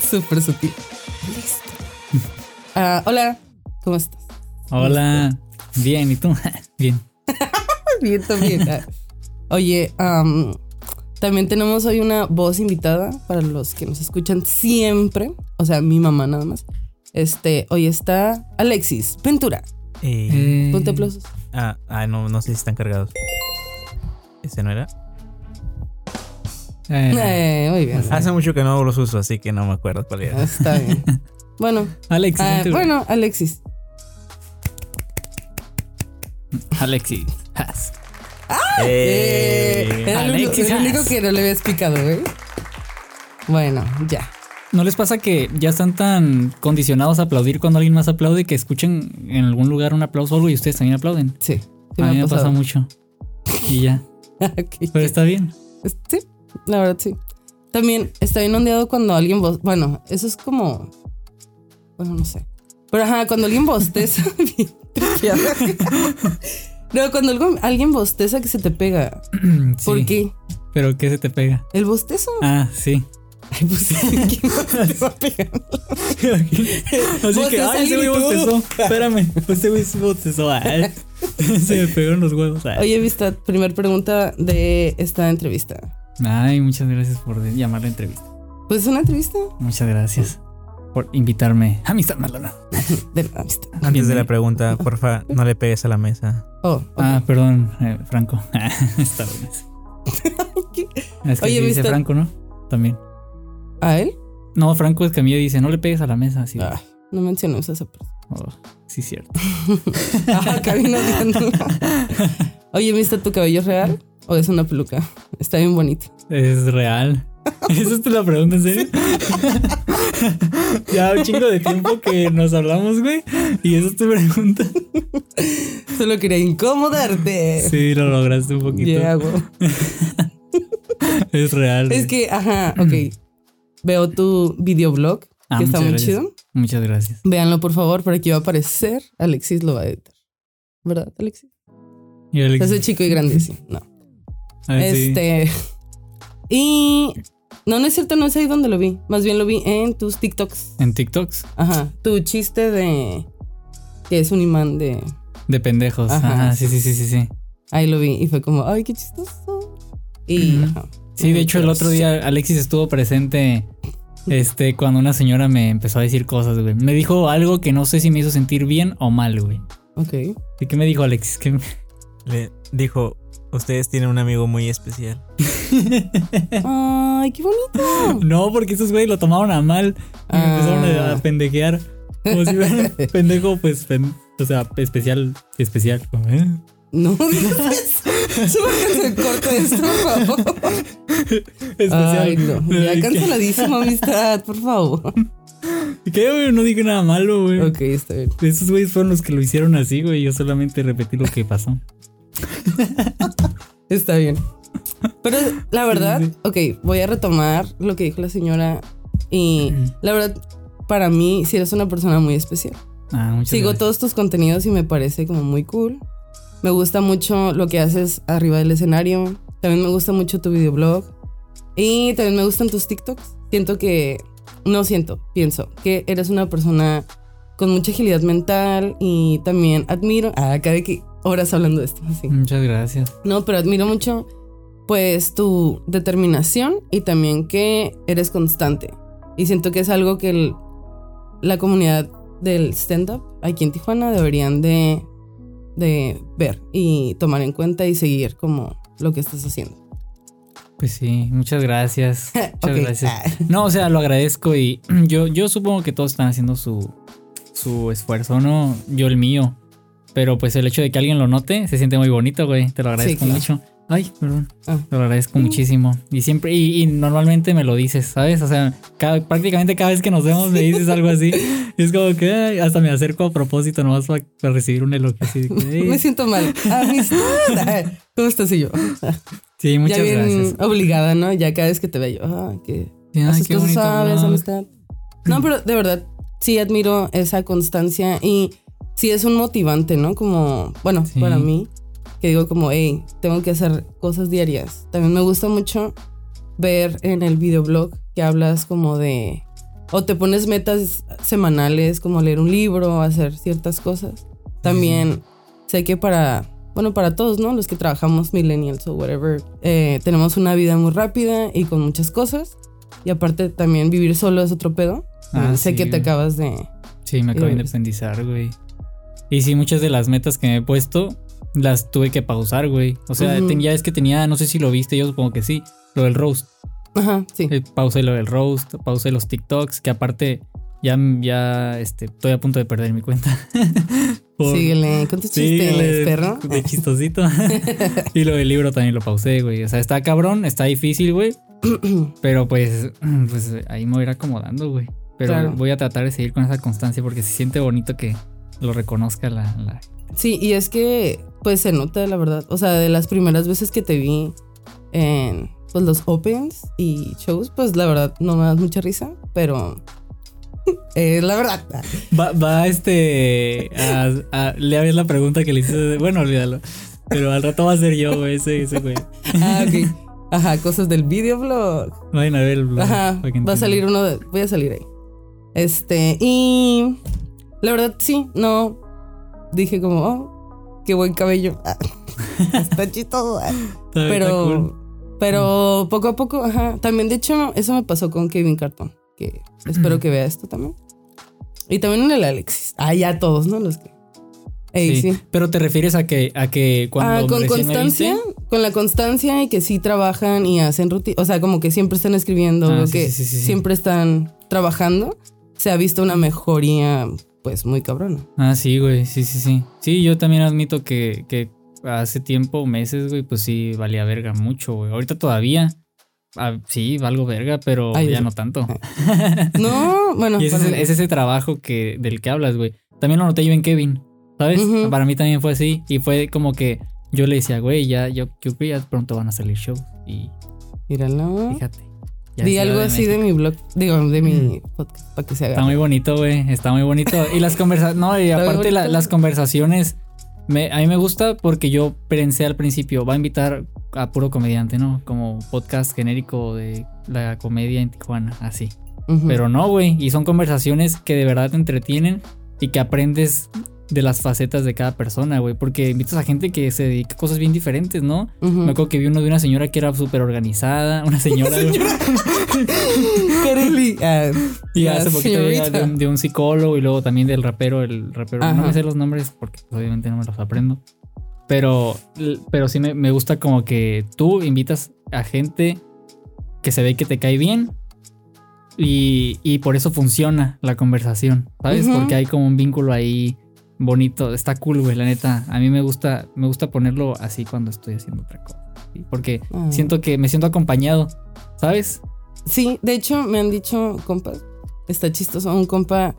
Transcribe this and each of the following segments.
Súper sutil. Listo. Ah, hola, ¿cómo estás? Hola. Bien, ¿y tú? Bien. Bien, también. Ah, Oye, am, también tenemos hoy una voz invitada para los que nos escuchan siempre. O sea, mi mamá nada más. Este, hoy está Alexis Ventura. Eh, Ponte aplausos. ah, ah, no, no sé si están cargados. ¿Ese no era? Eh, Eh, muy bien. Hace mucho que no los uso, así que no me acuerdo cuál era. Está bien. Bueno, Alexis. ah, bueno, Alexis. Alexis. Has. Eh, Eh, era el único, Alexis el único que no le habías picado, güey. Bueno, ya. ¿No les pasa que ya están tan condicionados a aplaudir cuando alguien más aplaude que escuchen en algún lugar un aplauso o algo y ustedes también aplauden? Sí. sí a mí me pasa mucho. Y ya. Pero está bien. Sí, la verdad sí. También está bien ondeado cuando alguien Bueno, eso es como. Bueno, no sé. Pero ajá, cuando alguien bosteza. no, cuando algo- alguien bosteza que se te pega. ¿Por Sí. qué? ¿Pero qué se te pega? ¿El bostezo? Ah, sí. Ay, pues ¿quién te va pegar? Así que, ay, ese güey bostezó. Espérame, ese güey bostezó. Ay, se me pegaron los huevos. Ay. Oye, vista, primer pregunta de esta entrevista. Ay, muchas gracias por llamar la entrevista. Pues es una entrevista Muchas gracias por invitarme. Amistad Malona. de la amistad. Antes de la pregunta, porfa, no le pegues a la mesa. Oh. Ah, perdón, eh, Franco. Está bien. Es que Oye, sí dice. Franco, ¿no? También. ¿A él? No, Franco Escamilla dice, no le pegues a la mesa. Así. Ah, no mencionemos a esa persona. Oh, sí, cierto. Ah. Oye, ¿viste tu cabello es real o es una peluca? Está bien bonito. Es real. ¿Esa es la pregunta en serio? ya un chingo de tiempo que nos hablamos, güey. Y esa es tu pregunta. Solo quería incomodarte. Sí, lo lograste un poquito. Yeah. Es real. Es güey. que, ajá, ok. Veo tu videoblog, que Ah, está muy gracias. chido. Muchas gracias. Véanlo, por favor, por aquí va a aparecer. Alexis lo va a editar. ¿Verdad, Alexis? Y Alex- Ese chico y grande, sí. No. Ah, sí. Este. Y. No, no es cierto, no es ahí donde lo vi. Más bien lo vi en tus TikToks. En TikToks. Ajá. Tu chiste de. Que es un imán de. De pendejos. Ajá, Ajá, sí, sí, sí, sí, sí. Ahí lo vi y fue como, ay, qué chistoso. Y. Ajá. Sí, de hecho, el otro día Alexis estuvo presente. Este, cuando una señora me empezó a decir cosas, güey. Me dijo algo que no sé si me hizo sentir bien o mal, güey. Ok. ¿Y qué me dijo Alexis? ¿Qué me- Le dijo, ustedes tienen un amigo muy especial. Ay, qué bonito. No, porque esos güeyes lo tomaron a mal y me empezaron a, Ah. a pendejear. Como si fuera pendejo, pues, pen- o sea, especial, especial. ¿eh? No digas eso. Se corte esto, por favor. Especial. Ay, no. Ya canceladísima amistad, por favor. ¿Qué, güey? No dije nada malo, güey. Ok, está bien. Esos güeyes fueron los que lo hicieron así, güey. Yo solamente repetí lo que pasó. Está bien. Pero la verdad, sí. ok, voy a retomar lo que dijo la señora. Y la verdad, para mí, sí eres una persona muy especial. Ah, Sigo gracias. todos tus contenidos y me parece como muy cool. Me gusta mucho lo que haces arriba del escenario. También me gusta mucho tu videoblog. Y también me gustan tus TikToks. Siento que, no siento, pienso que eres una persona con mucha agilidad mental y también admiro, ah, acá de que horas hablando de esto, así. Muchas gracias. No, pero admiro mucho pues tu determinación y también que eres constante. Y siento que es algo que el- la comunidad del stand-up aquí en Tijuana deberían de, de ver y tomar en cuenta y seguir como lo que estás haciendo. Pues sí, muchas gracias. Muchas gracias. Ah. No, o sea, lo agradezco y yo, yo supongo que todos están haciendo su, su esfuerzo, ¿no? Yo el mío. Pero pues el hecho de que alguien lo note se siente muy bonito, güey. Te lo agradezco claro. mucho. Ay, perdón. Ah. Te lo agradezco muchísimo. Y siempre, y, y normalmente me lo dices, ¿sabes? O sea, cada- prácticamente cada vez que nos vemos me dices algo así. Y es como que ay, hasta me acerco a propósito nomás para, para recibir un elogio así. de que, "Ey". Me siento mal. Amistad. ¿Cómo estás y yo? sí, muchas ya bien gracias. obligada, ¿no? Ya cada vez que te veo yo, ah, que haces cosas blog. amistad. No, pero de verdad, sí admiro esa constancia y sí es un motivante, ¿no? Como, bueno, Sí. para mí, que digo como, hey, tengo que hacer cosas diarias. También me gusta mucho ver en el videoblog que hablas como de, O te pones metas semanales como leer un libro, hacer ciertas cosas. También sé que para, bueno, para todos, ¿no? Los que trabajamos millennials o whatever, eh, tenemos una vida muy rápida y con muchas cosas. Y aparte también vivir solo es otro pedo. Ah, sé sí, que te güey. acabas de... Sí, me acabo de independizar, güey. Y sí, muchas de las metas que me he puesto las tuve que pausar, güey. O sea, ten- ya es que tenía, no sé si lo viste, yo supongo que sí, lo del roast. Ajá, sí. Eh, pausé lo del roast, pausé los TikToks, que aparte ya, ya este, estoy a punto de perder mi cuenta. Por- Síguele con tus chistes, perro. De chistosito. y lo del libro también lo pausé, güey. O sea, está cabrón, está difícil, güey. Pero pues, pues ahí me voy a ir acomodando, güey. Pero Claro. voy a tratar de seguir con esa constancia porque se siente bonito que lo reconozca la... la- Sí, y es que pues se nota, la verdad. O sea, de las primeras veces que te vi en pues, los opens y shows, pues la verdad no me das mucha risa, pero es la verdad. Va, va este... A, a- le hagas la pregunta que le hice. Bueno, olvídalo. Pero al rato va a ser yo, güey, ese, ese güey. Ah, ok. Ajá, cosas del videoblog. Vayan a ver el blog. Ajá, va a salir uno de, voy a salir ahí. Este, y la verdad sí, no dije como, oh, qué buen cabello. Ah, está chistoso. Está- está Pero, cool. pero poco a poco, ajá. También, de hecho, eso me pasó con Kevin Carton, que espero que vea esto también. Y también en el Alexis. Ah, ya todos, ¿no? Los que. Ey, Sí. sí. Pero te refieres a que, a que cuando Ah, con constancia, viste- con la constancia y que sí trabajan y hacen rutina, o sea, como que siempre están escribiendo, Ah, sí, que sí, sí, sí, sí. siempre están trabajando, se ha visto una mejoría, pues, muy cabrona. Ah, sí, güey, sí, sí, sí. Sí, yo también admito que, que hace tiempo, meses, güey, pues sí, valía verga mucho, güey. Ahorita todavía, ah, sí, valgo verga, pero Ay, ya no tanto. No, bueno, y ese es, perdón. es ese trabajo que, del que hablas, güey. También lo noté yo en Kevin, ¿sabes? Para mí también fue así. Y fue como que yo le decía, güey, ya, yo, yo ya pronto van a salir shows. Y Míralo. fíjate. Ya Di algo de así de México. mi blog, digo, de mi podcast, para que se haga. Está muy bonito, güey. Está muy bonito. Y las conversaciones. No, y aparte la- las conversaciones. Me, a mí me gusta porque yo pensé al principio, va a invitar a puro comediante, ¿no? Como podcast genérico de la comedia en Tijuana, así. Ujú. Pero no, güey. Y son conversaciones que de verdad te entretienen y que aprendes de las facetas de cada persona, güey. Porque invitas a gente que se dedica a cosas bien diferentes, ¿no? Ujú. Me acuerdo que vi uno de una señora que era súper organizada, una señora. Kareli, ah, Y hace poquito de un, de un psicólogo y luego también del rapero, el rapero, no Ajá. me sé los nombres porque pues, obviamente no me los aprendo. Pero, pero sí me, me gusta como que tú invitas a gente que se ve que te cae bien y, y por eso funciona la conversación, ¿sabes? Ujú. Porque hay como un vínculo ahí bonito, está cool, güey, la neta. A mí me gusta, me gusta ponerlo así cuando estoy haciendo otra cosa. ¿sí? Porque Ah. siento que me siento acompañado, ¿sabes? Sí, de hecho me han dicho, compas, está chistoso, un compa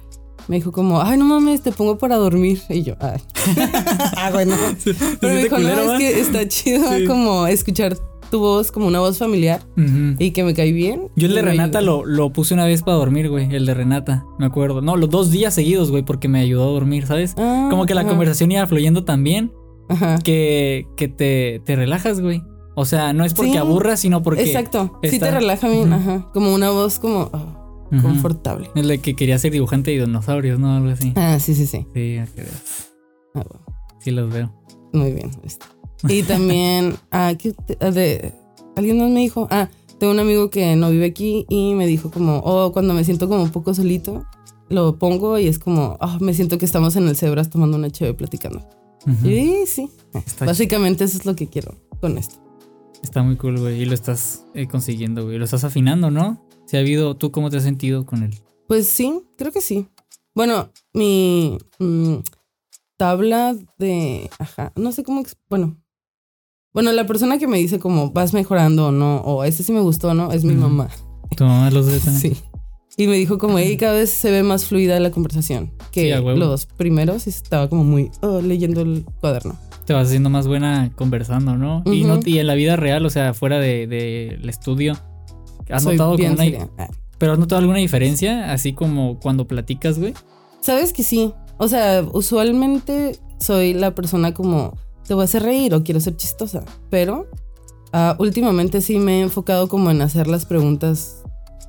me dijo como, ay, no mames, te pongo para dormir. Y yo, ay. ah, bueno. Pero me dijo, no, es que está chido Sí. como escuchar tu voz como una voz familiar y que me cae bien. Yo el de Renata lo, lo puse una vez para dormir, güey. El de Renata, me acuerdo. No, los dos días seguidos, güey, porque me ayudó a dormir, ¿sabes? Ah, Como que la ajá, conversación iba fluyendo tan bien Ajá. que, que te, te relajas, güey. O sea, no es porque Sí. aburras, sino porque. Exacto. Sí te relaja bien, ajá. Como una voz como Ujú. confortable. El de que quería ser dibujante de dinosaurios, ¿no? Algo así. Ah, sí, sí, sí. Sí, que. Ah, bueno. sí los veo. Muy bien. este. Y también, ah, ¿qué te- ah, de, alguien más me dijo, ah, tengo un amigo que no vive aquí y me dijo como, oh, cuando me siento como un poco solito, lo pongo y es como, ah, me siento que estamos en el Cebras tomando una chévere platicando. Ujú. Y sí, Está, básicamente eso es lo que quiero con esto. está muy cool, güey. Y lo estás eh, consiguiendo, güey. Lo estás afinando, ¿no? Si ha habido. ¿Tú cómo te has sentido con él? Pues sí, creo que sí. Bueno, mi mm, tabla de, ajá, no sé cómo, bueno. Bueno, la persona que me dice como vas mejorando o no, o ese sí me gustó o no, es mi mamá. ¿Tu mamá los ve? Sí. Y me dijo como, hey, cada vez se ve más fluida la conversación. Sí, Que huevo. los primeros estaba como muy oh, leyendo el cuaderno. te vas haciendo más buena conversando, ¿no? y, no y en la vida real, o sea, fuera del de, del estudio, ¿has Soy notado bien una, seria. Ah. pero has notado alguna diferencia? Así como cuando platicas, güey. Sabes que sí. O sea, usualmente soy la persona como, te voy a hacer reír o quiero ser chistosa. Pero ah, últimamente sí me he enfocado como en hacer las preguntas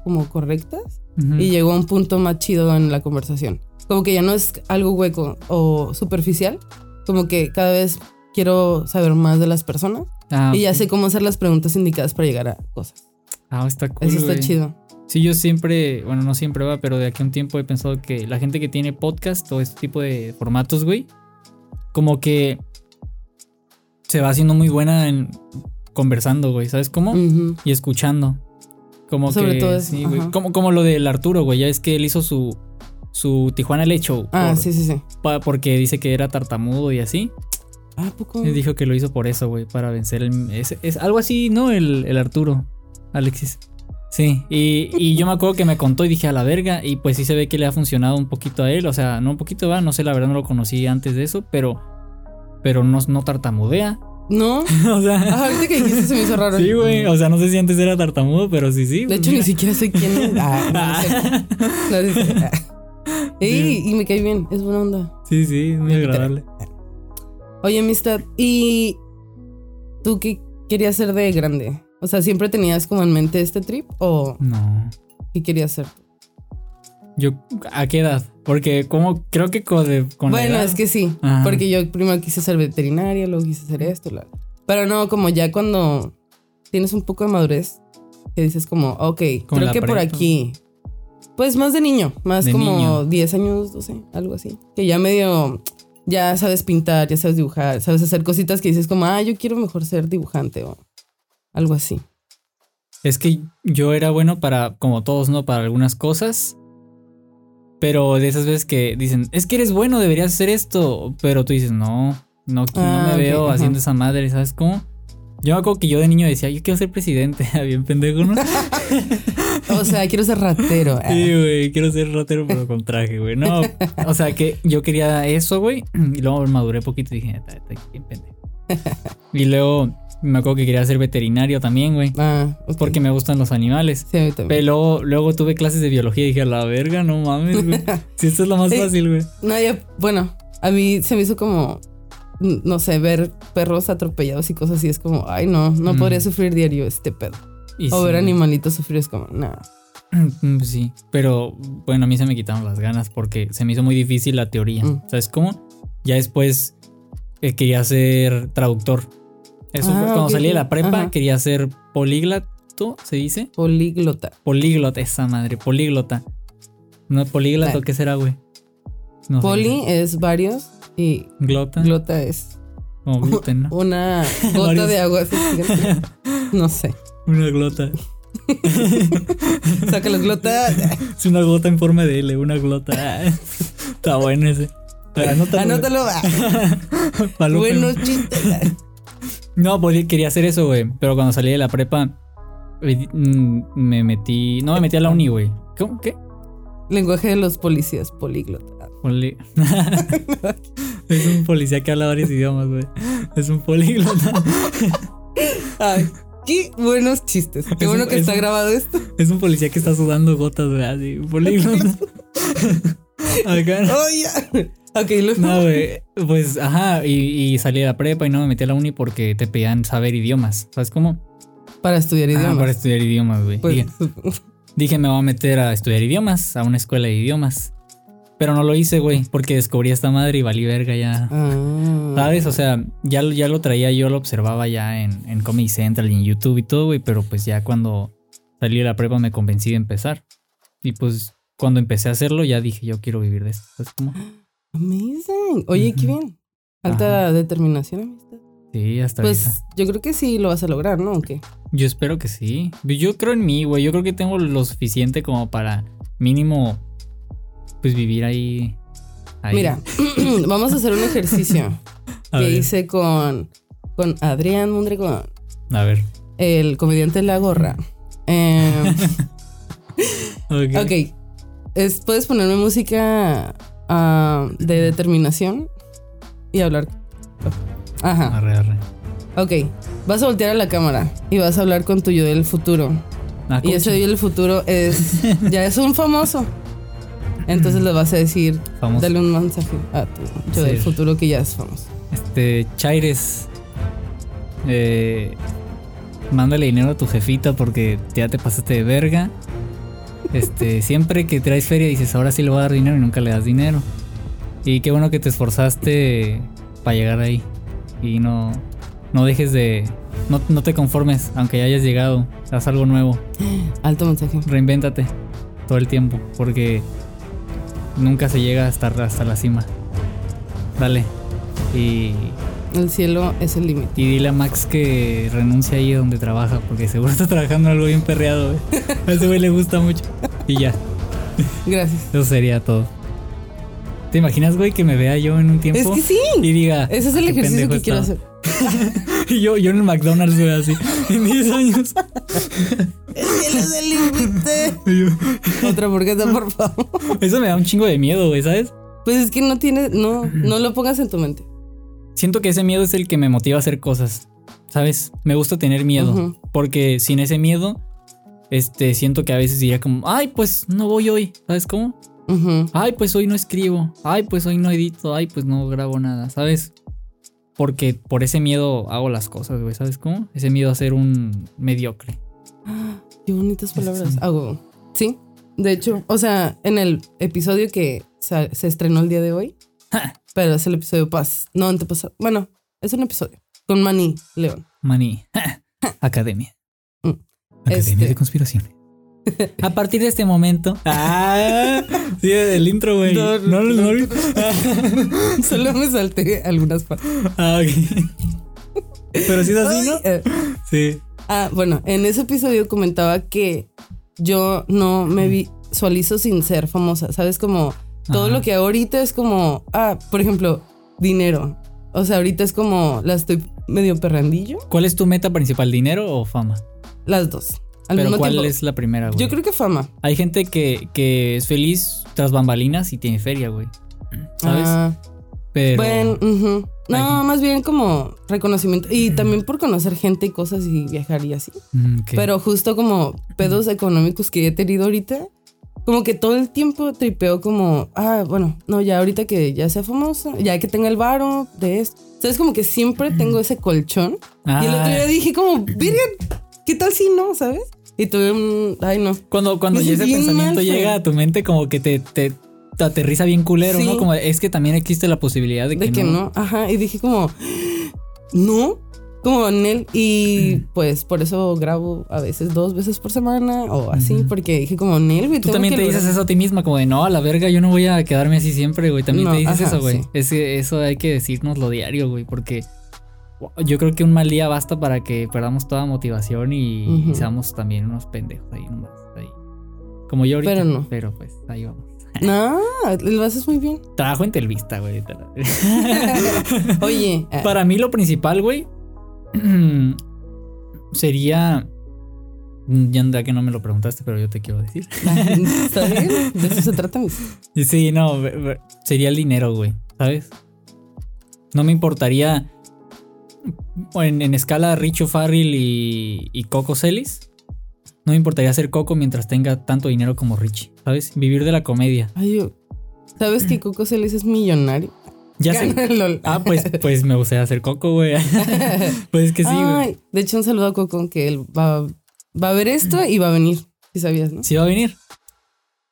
como correctas. Ujú. y llegó a un punto más chido en la conversación. Como que ya no es algo hueco o superficial, como que cada vez quiero saber más de las personas Ah, y ya ok. sé cómo hacer las preguntas indicadas para llegar a cosas. Ah, está cool. Eso está güey. chido. Sí, yo siempre, bueno, no siempre va, pero de aquí a un tiempo he pensado que la gente que tiene podcast o este tipo de formatos, güey, como que se va haciendo muy buena en conversando, güey, ¿sabes cómo? Y escuchando. Como Sobre que todo eso, sí, güey. Como, como lo del Arturo, güey, ya es que él hizo su su Tijuana Late Show Ah, por- sí, sí, sí. pa- porque dice que era tartamudo y así. Ah, ¿a poco? Él dijo que lo hizo por eso, güey, para vencer el. Es, es algo así, ¿no? El, el Arturo, Alexis. Sí, y, y yo me acuerdo que me contó y dije a la verga, y pues sí se ve que le ha funcionado un poquito a él, o sea, no un poquito, va, no sé, la verdad no lo conocí antes de eso, pero. Pero no, no tartamudea. No. o sea. Ah, ahorita que dijiste se me hizo raro. Sí, güey, o sea, no sé si antes era tartamudo, pero sí, sí. De hecho, ni siquiera sé quién es. Ah, no, no sé. No, sí. Ah. Ey, y me cae bien, es buena onda. Sí, sí, es muy agradable. Oye, amistad, ¿y tú qué querías ser de grande? O sea, ¿siempre tenías como en mente este trip o No. qué querías ser? Yo, ¿a qué edad? Porque como creo que con, de- con bueno, edad- es que sí, Ajá. porque yo primero quise ser veterinaria, luego quise hacer esto, la- pero no, como ya cuando tienes un poco de madurez, que dices como, ok, Como creo que por aquí, pues más de niño, más De como niño. 10 años, 12, algo así, que ya medio, ya sabes pintar, ya sabes dibujar, sabes hacer cositas que dices como, ah, yo quiero mejor ser dibujante o algo así. Es que yo era bueno para, como todos, ¿no? Para algunas cosas. Pero de esas veces que dicen, es que eres bueno, deberías hacer esto. Pero tú dices, no, no, no Ah, me veo haciendo esa madre, ¿sabes cómo? Yo me acuerdo que yo de niño decía, yo quiero ser presidente, bien pendejo, ¿no? O sea, quiero ser ratero. ah. Sí, güey, quiero ser ratero, pero con traje, güey. No, o sea que yo quería eso, güey. Y luego maduré poquito y dije, está bien pendejo. Y luego me acuerdo que quería ser veterinario también, güey. Ah. Porque me gustan los animales. Sí, a mí también. Pero luego, luego tuve clases de biología y dije, a la verga, no mames, güey. Si esto es lo más Sí. fácil, güey. No, bueno, a mí se me hizo como, no sé, ver perros atropellados y cosas así. Es como, ay, no, no Mm. podría sufrir diario este pedo. Y o sí, ver animalitos sufrir es como, no. mm, Sí, pero bueno, a mí se me quitaron las ganas porque se me hizo muy difícil la teoría. Mm. ¿Sabes cómo? Ya después eh, quería ser traductor. Eso Ah, fue cuando ok, salí de la prepa, Ajá. quería ser políglato, ¿se dice? Políglota. Políglota, esa madre, políglota. No, políglato, Ah. ¿qué será, güey? No sé. Poli es varios y Glota. glota es Como gluten, ¿no? una gota de agua. No sé. Una glota. Saca la glota. Es una gota en forma de L, una glota. Está bueno ese. Anótalo. Anótalo. ah. Buenos chistes. No, pues quería hacer eso, güey. Pero cuando salí de la prepa, eh, mm, me metí. No, me metí a la uni, güey. ¿Cómo? ¿Qué? Lenguaje de los policías, políglota. Poli- es un policía que habla varios idiomas, güey. Es un políglota. Ay, qué buenos chistes. Qué Es bueno un- que es está un- grabado esto. Es un policía que está sudando gotas, güey. Así, políglota. Acá. Oh, ya. Ok, luego. No, güey. Pues, ajá. Y, y salí de la prepa y no me metí a la uni porque te pedían saber idiomas. ¿Sabes cómo? Para estudiar Ah, idiomas. para estudiar idiomas, güey. Pues, Dije, me voy a meter a estudiar idiomas, a una escuela de idiomas. Pero no lo hice, güey, porque descubrí esta madre y valí verga ya. ah. ¿Sabes? O sea, ya, lo- ya lo traía, yo lo observaba ya en, en Comedy Central y en YouTube y todo, güey, pero pues ya cuando salí de la prepa me convencí de empezar. Y pues cuando empecé a hacerlo ya dije, yo quiero vivir de esto. ¿Sabes cómo? Amazing. Oye, qué bien. Alta determinación, amistad. Sí, hasta Pues ahorita. yo creo que sí lo vas a lograr, ¿no? ¿O qué? Yo espero que sí. Yo creo en mí, güey. Yo creo que tengo lo suficiente como para mínimo, pues vivir ahí. ahí. Mira, vamos a hacer un ejercicio que ver. hice con, con Adrián Mondregón, A ver. el comediante la gorra. Eh, Ok. ok. Es- ¿Puedes ponerme música ah, de determinación y hablar? Ajá. Arre, arre. Ok. Vas a voltear a la cámara y vas a hablar con tu yo del futuro. Ah, Y ¿cómo ese se- yo del futuro es. Ya es un famoso. Entonces le vas a decir. famoso. Dale un mensaje a tu yo Sí. del futuro que ya es famoso. Este, Chaires. Eh, mándale dinero a tu jefita porque ya te pasaste de verga. Este, siempre que traes feria dices, ahora sí le voy a dar dinero y nunca le das dinero. Y qué bueno que te esforzaste para llegar ahí. Y no, no dejes de. No, no te conformes, aunque ya hayas llegado. Haz algo nuevo. Alto mensaje. Reinvéntate todo el tiempo. Porque nunca se llega hasta, hasta la cima. Dale. Y, El cielo es el límite. y dile a Max que renuncie ahí donde trabaja. Porque seguro está trabajando en algo bien perreado, güey. A ese güey le gusta mucho. Y ya. Gracias. Eso sería todo. ¿Te imaginas, güey, que me vea yo en un tiempo? Es que sí. Y diga. Ese es el "Qué ejercicio que quiero estaba". hacer. Y yo, yo en el McDonald's, güey, así. En 10 años. El cielo es el límite. Otra hamburguesa, por favor. Eso me da un chingo de miedo, güey, ¿sabes? Pues es que no tiene, no, no lo pongas en tu mente. Siento que ese miedo es el que me motiva a hacer cosas. ¿Sabes? Me gusta tener miedo. Porque sin ese miedo, este, siento que a veces diría como, ay, pues no voy hoy. ¿Sabes cómo? Ay, pues hoy no escribo. Ay, pues hoy no edito. Ay, pues no grabo nada. ¿Sabes? Porque por ese miedo hago las cosas, güey. ¿Sabes cómo? Ese miedo a ser un mediocre. Qué bonitas palabras. Hago. Sí. De hecho, o sea, en el episodio que se estrenó el día de hoy, pero es el episodio pas, no antepasado. Bueno, es un episodio con Manny León. Maní. Academia. Mm. Academia Este. de conspiración. A partir de este momento. Ah, sí, el intro, güey. No, No, no, no. Solo me salté algunas partes. Ah, ok. Pero sí es así, ¿no? Eh. Sí. Ah, bueno, en ese episodio comentaba que yo no me visualizo sin ser famosa. ¿Sabes? Como todo Ajá. lo que ahorita es como, ah, por ejemplo, dinero. O sea, ahorita es como la estoy medio perrandillo. ¿Cuál es tu meta principal, dinero o fama? Las dos. Al Pero mismo ¿cuál tiempo. es la primera, güey? Yo creo que fama. Hay gente que, que es feliz tras bambalinas y tiene feria, güey. ¿Sabes? Ah, Pero. bueno, no, Ay. más bien como reconocimiento. Y también por conocer gente y cosas y viajar y así. Mm. Pero justo como pedos económicos que he tenido ahorita, como que todo el tiempo tripeo como, ah, bueno, no, ya ahorita que ya sea famosa, ya que tenga el varo de esto. ¿Sabes? Como que siempre tengo ese colchón. Y el otro Ah. día dije como, virgen, ¿qué tal si no? ¿Sabes? Y tuve un, ay no. Cuando, cuando ese pensamiento mal, llega a tu mente, como que te, te, te aterriza bien culero, Sí. ¿no? Como es que también existe la posibilidad de, De que no. Ajá. Y dije como, no. Como en él. Y pues por eso grabo a veces dos veces por semana o así. Porque dije como, Nel, güey. Tú también que te dices lograr". eso a ti misma, como de no, a la verga, yo no voy a quedarme así siempre, güey. También No, te dices ajá, eso, güey. sí. Es eso hay que decirnoslo diario, güey, porque yo creo que un mal día basta para que perdamos toda motivación y, seamos también unos pendejos ahí nomás. Ahí. Como yo ahorita. Pero no. Pero pues ahí vamos. No, lo haces muy bien. Trabajo en Telvista, güey. Oye, ah, Para mí lo principal, güey, sería... Ya anda que no me lo preguntaste, pero yo te quiero decir. ¿está bien? De eso se trata. Sí, no, sería el dinero, güey, ¿sabes? No me importaría en, en escala Richo Farrell y, y Coco Celis. No me importaría ser Coco mientras tenga tanto dinero como Richie, ¿sabes? Vivir de la comedia. Ay, ¿Sabes que Coco Celis es millonario? Ya sé. Gana el LOL. Ah, pues, pues me gustaría ser Coco, güey. pues es que sí, güey. De hecho, un saludo a Coco que él va, va a ver esto y va a venir. Si sabías, ¿no? ¿Sí va a venir?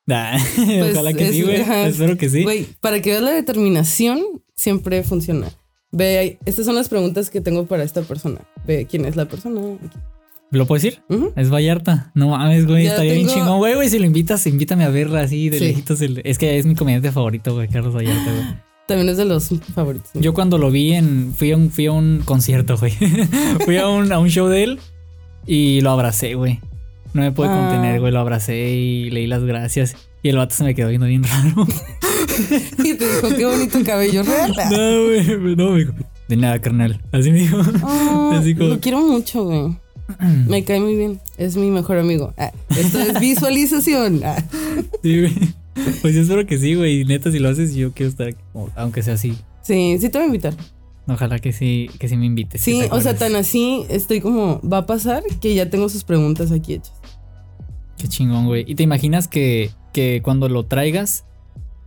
Nah, ojalá que es- sí, güey. Espero que sí. Güey, para que veas la determinación, siempre funciona. Ve, estas son las preguntas que tengo para esta persona. Ve quién es la persona. Aquí. ¿Lo puedo decir? Es Vallarta. No mames, güey. Ya Estaría bien tengo- chingón, güey, güey. Si lo invitas, invítame a verla así de Sí. lejitos. el- Es que es mi comediante favorito, güey, Carlos Vallarta, güey. También es de los favoritos. ¿no? Yo cuando lo vi en. Fui a un, fui a un concierto, güey. fui a un, a un show de él y lo abracé, güey. No me pude Ah. contener, güey. Lo abracé y leí las gracias. Y el vato se me quedó viendo bien raro. y te dijo, qué bonito cabello real. no, güey. No, me dijo. De nada, carnal. Así me dijo. Ah, Así como- Lo quiero mucho, güey. Me cae muy bien. Es mi mejor amigo. Ah, esto es visualización. Ah. Sí, güey. Pues yo espero que sí, güey. Neta, si lo haces, yo quiero estar aquí, aunque sea así. Sí, sí te voy a invitar. Ojalá que sí, que sí me invites. Sí, o sea, tan así estoy como, va a pasar que ya tengo sus preguntas aquí hechas. Qué chingón, güey. ¿Y te imaginas que, que cuando lo traigas,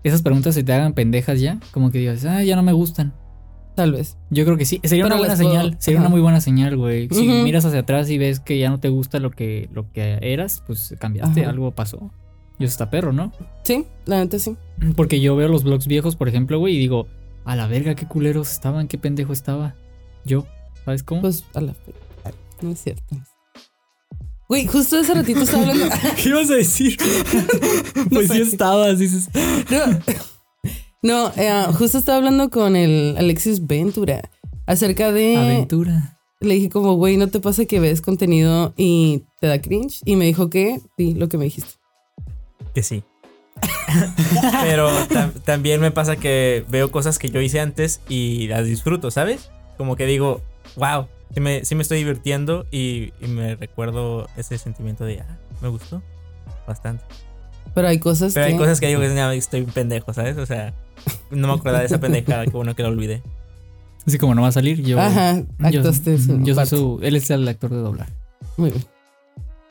esas preguntas se te hagan pendejas ya? Como que digas, ah, ya no me gustan. Tal vez. Yo creo que sí. Sería Pero una buena puedo- señal. Sería ajá. una muy buena señal, güey. Si miras hacia atrás y ves que ya no te gusta lo que, lo que eras, pues cambiaste, Ajá. algo pasó. Y eso está perro, ¿no? Sí, la neta sí. Porque yo veo los blogs viejos, por ejemplo, güey, y digo, a la verga, qué culeros estaban, qué pendejo estaba. Yo, ¿sabes cómo? Pues a la No es cierto. Güey, justo hace ratito estaba hablando. ¿Qué ibas a decir? pues sí estabas, dices. No, eh, justo estaba hablando con el Alexis Ventura acerca de. Aventura. Le dije como, güey, ¿no te pasa que ves contenido y te da cringe? Y me dijo que sí, lo que me dijiste. Que sí. Pero tam- también me pasa que veo cosas que yo hice antes y las disfruto, ¿sabes? Como que digo, wow, sí me, sí me estoy divirtiendo y, y me recuerdo ese sentimiento de, ah, me gustó bastante. Pero hay cosas Pero que. hay cosas que digo que "No, estoy un pendejo, ¿sabes? O sea, no me acuerdo de esa pendejada, que bueno que lo olvidé. Así como no va a salir, yo. Ajá, yo, actuaste su yo soy su. Él es el actor de doblar. Muy bien.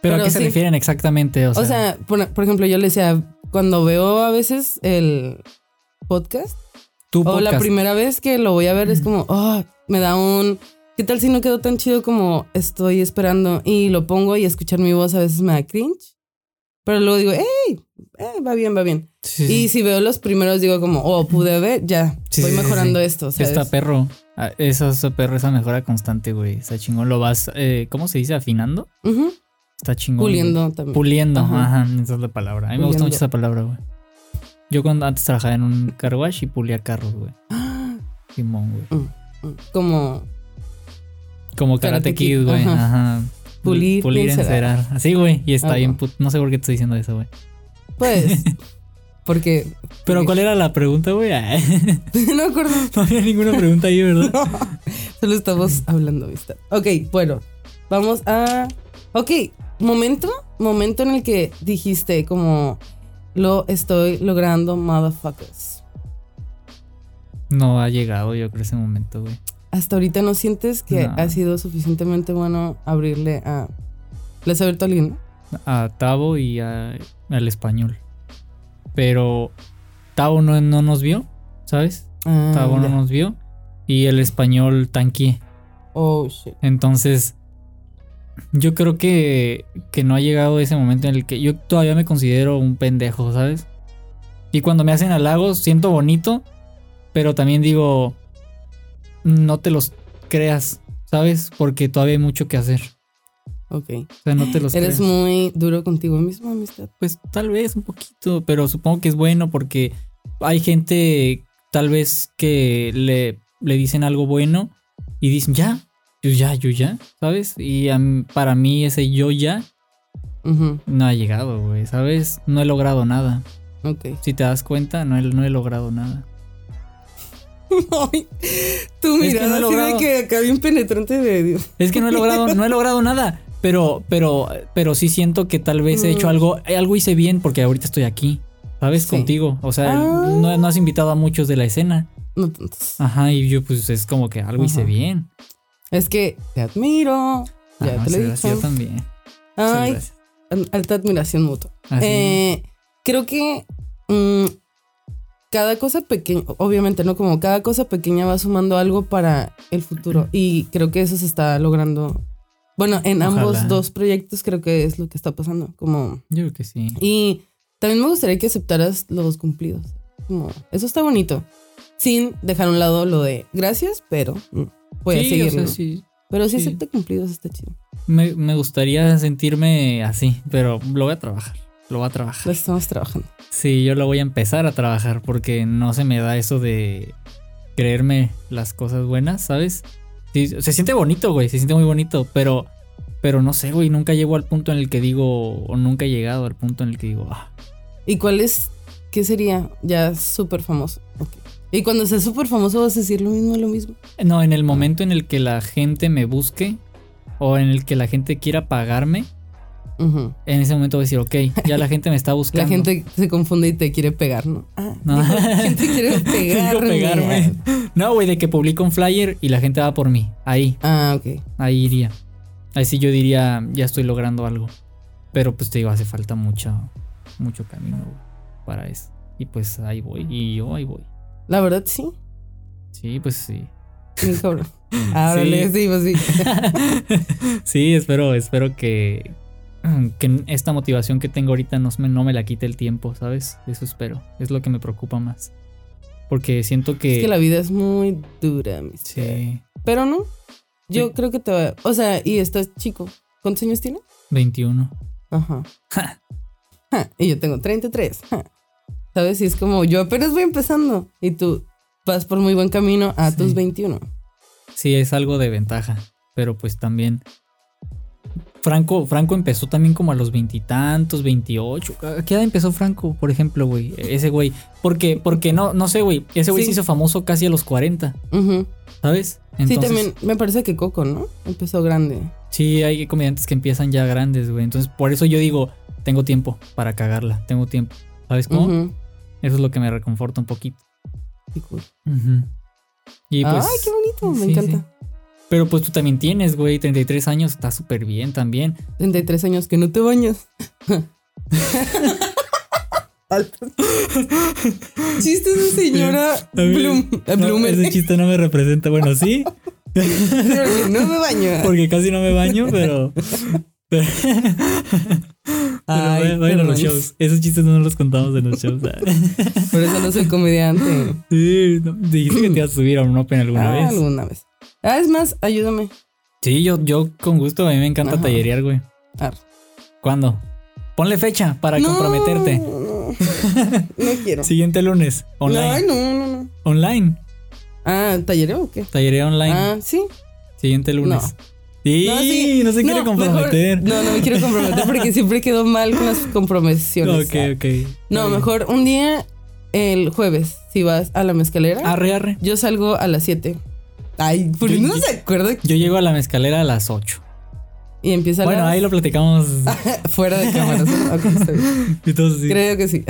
Pero, Pero ¿a qué se sí. refieren exactamente? O sea, O sea, por, por ejemplo, yo le decía, cuando veo a veces el podcast, tu o la podcast. primera vez que lo voy a ver, es como, oh, me da un. ¿Qué tal si no quedó tan chido como estoy esperando? Y lo pongo y escuchar mi voz a veces me da cringe. Pero luego digo, hey, eh, va bien, va bien. Sí, sí. Y si veo los primeros, digo como, oh, pude ver, ya, Sí, voy sí, sí, mejorando sí. esto. ¿sabes? Está perro. Ah, Eso, ese perro, esa mejora constante, güey. Está chingón. Lo vas, eh, ¿cómo se dice? Afinando. Ujú, Está chingón. güey. Puliendo también. Puliendo, Ajá. ajá. esa es la palabra. A mí me gusta mucho esa palabra, güey. Yo cuando antes trabajaba en un car wash y pulía carros, güey. Ah, Simón, güey. mm, mm, Como, Como Karate, Karate Kid, güey. ajá. Ajá. Pulir Pulir, encerar. encerar. Así, güey. Y está Ajá. bien put- No sé por qué te estoy diciendo eso, güey. pues, porque. Pero ¿cuál era la pregunta, güey? Ay, no acuerdo. no había ninguna pregunta ahí, ¿verdad? Solo estamos hablando amistad. Ok, bueno, vamos a. Ok, momento, momento en el que dijiste como lo estoy logrando, motherfuckers. No ha llegado, yo creo, ese momento, güey. Hasta ahorita no sientes que No. ha sido suficientemente bueno abrirle a. ¿Le has abierto a alguien? a Tavo y a- al español. Pero Tavo no, no nos vio, ¿sabes? Ah, Tavo no nos vio. Y el español tanqué. Oh, shit. Entonces, yo creo que, que no ha llegado ese momento en el que yo todavía me considero un pendejo, ¿sabes? Y cuando me hacen halagos, siento bonito, pero también digo, no te los creas, ¿sabes? Porque todavía hay mucho que hacer. Ok. O sea, no te los Eres creas. muy duro contigo mismo, amistad. Pues tal vez un poquito, pero supongo que es bueno porque hay gente tal vez que le, le dicen algo bueno y dicen ya, yo ya, yo ya, ¿sabes? Y para mí ese yo ya no ha llegado, güey, ¿sabes? No he logrado nada. Ok. Si te das cuenta, no he, no he logrado nada. Ay, tu Es que no he logrado. que acá bien penetrante de Dios. Es que no he logrado, no he logrado nada. Pero, pero, pero sí siento que tal vez he hecho Mm. algo, algo hice bien porque ahorita estoy aquí, ¿sabes? Sí. Contigo. O sea, Ah. no, no has invitado a muchos de la escena. No tantos. Ajá, y yo pues es como que algo hice bien. Es que te admiro. Ya Ah, te lo he dicho. Yo también. Ay, alta admiración mutua. Así. Eh, creo que mm, cada cosa pequeña, obviamente, ¿no? Como cada cosa pequeña va sumando algo para el futuro. Y creo que eso se está logrando. Bueno, en ambos dos proyectos creo que es lo que está pasando. Como. Yo creo que sí. Y también me gustaría que aceptaras los cumplidos. Como, eso está bonito. Sin dejar a un lado lo de gracias, pero mm, a Sí, o seguir. sea, sí. Pero si sí. acepta cumplidos, está chido. Me, me gustaría sentirme así, pero lo voy a trabajar. Lo voy a Lo trabajar. estamos trabajando. Sí, yo lo voy a empezar a trabajar porque no se me da eso de creerme las cosas buenas, ¿sabes? Sí, se siente bonito, güey, se siente muy bonito, pero, pero no sé, güey, nunca llego al punto en el que digo, o nunca he llegado al punto en el que digo, ah, ¿Y cuál es? ¿Qué sería? Ya súper famoso. Y cuando seas súper famoso vas a decir lo mismo, lo mismo. No, en el momento en el que la gente me busque o en el que la gente quiera pagarme, en ese momento voy a decir, ok, ya la gente me está buscando. La gente se confunde y te quiere pegar, ¿no? Ah, No. la gente quiere pegarme. pegarme. No, güey, de que publico un flyer y la gente va por mí. Ahí, Ah, ok. ahí iría. Ahí sí yo diría, ya estoy logrando algo. Pero pues te digo, hace falta mucho, mucho camino para eso. Y pues ahí voy, y yo ahí voy. La verdad, sí. Sí, pues sí. Cabrón. Ábrale, sí, pues sí. sí, espero, espero que, que esta motivación que tengo ahorita no me, no me la quite el tiempo, ¿sabes? Eso espero. Es lo que me preocupa más. Porque siento que... Es que la vida es muy dura, mi Sí, Pero no. Yo Sí. creo que te va. O sea, y estás chico. ¿Cuántos años tienes? 21. Ajá. Ja, Y yo tengo 33. Ja. ¿Sabes? Y es como yo apenas voy empezando. Y tú vas por muy buen camino a Sí. tus 21. Sí, es algo de ventaja. Pero pues también. Franco, Franco empezó también como a los veintitantos, veintiocho. ¿A qué edad empezó Franco, por ejemplo, güey? Ese güey. Porque, porque no, no sé, güey. Ese güey Sí. se hizo famoso casi a los 40, Ujú. ¿sabes? sí, también me parece que Coco, ¿no? Empezó grande. Sí, hay comediantes que empiezan ya grandes, güey. Entonces, por eso yo digo, tengo tiempo para cagarla. Tengo tiempo. ¿Sabes cómo? Eso es lo que me reconforta un poquito. Cool. Y pues. Ay, qué bonito. Me sí, encanta. Pero pues tú también tienes, güey, 33 años, está súper bien también. 33 años que no te bañas. Chistes de señora eh, no, ese chiste no me representa. Bueno, sí, no me baño. porque casi no me baño, pero. pero, Ay, pero a los shows. Esos chistes no los contamos en los shows. Por eso no soy comediante. sí, no, dijiste que te ibas a subir a un Open alguna Ah, vez. alguna vez. Ah, es más, ayúdame. Sí, yo, yo con gusto, a mí me encanta Ajá. tallerear, güey. Ar. ¿Cuándo? Ponle fecha para No, comprometerte. No, no quiero. Siguiente lunes, online. Ay, no, no, no. Online. Ah, ¿tallereo o qué? Tallerea online. Ah, sí. Siguiente lunes. No. Sí, No, sí. no se quiere No, comprometer. mejor- no, no me quiero comprometer porque siempre quedo mal con las compromisiones. Ok, ok. No, mejor un día el jueves, si vas a la mezcalera, Arre, arre. yo salgo a las 7. Ay, ¿por qué Yo- no se acuerda? Yo llego a la mezcalera a las 8. Y empieza a Bueno, ahí lo platicamos. fuera de cámaras. ¿no? Ok, está bien. todo así. Creo que sí.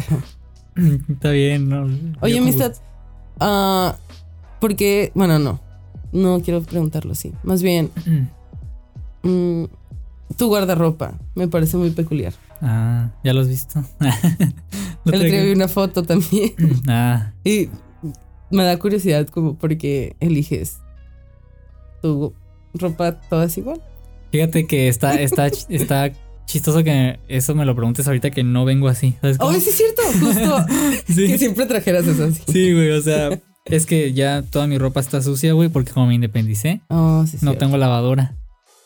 Está bien, ¿no? Oye, amistad, ah, porque, bueno, no, no quiero preguntarlo así. Más bien. mm, tu guardarropa me parece muy peculiar. Ah, ¿ya lo has visto? Lo El otro día traigo. vi una foto también Ah, y me da curiosidad como porque eliges tu ropa todas igual. fíjate que está, está, está chistoso que eso me lo preguntes ahorita que no vengo así. ¿Sabes cómo? Oh, sí es cierto, justo Sí. que siempre trajeras eso así. Sí, güey, o sea, es que ya toda mi ropa está sucia, güey, porque como me independicé, Oh, sí, no cierto. tengo lavadora.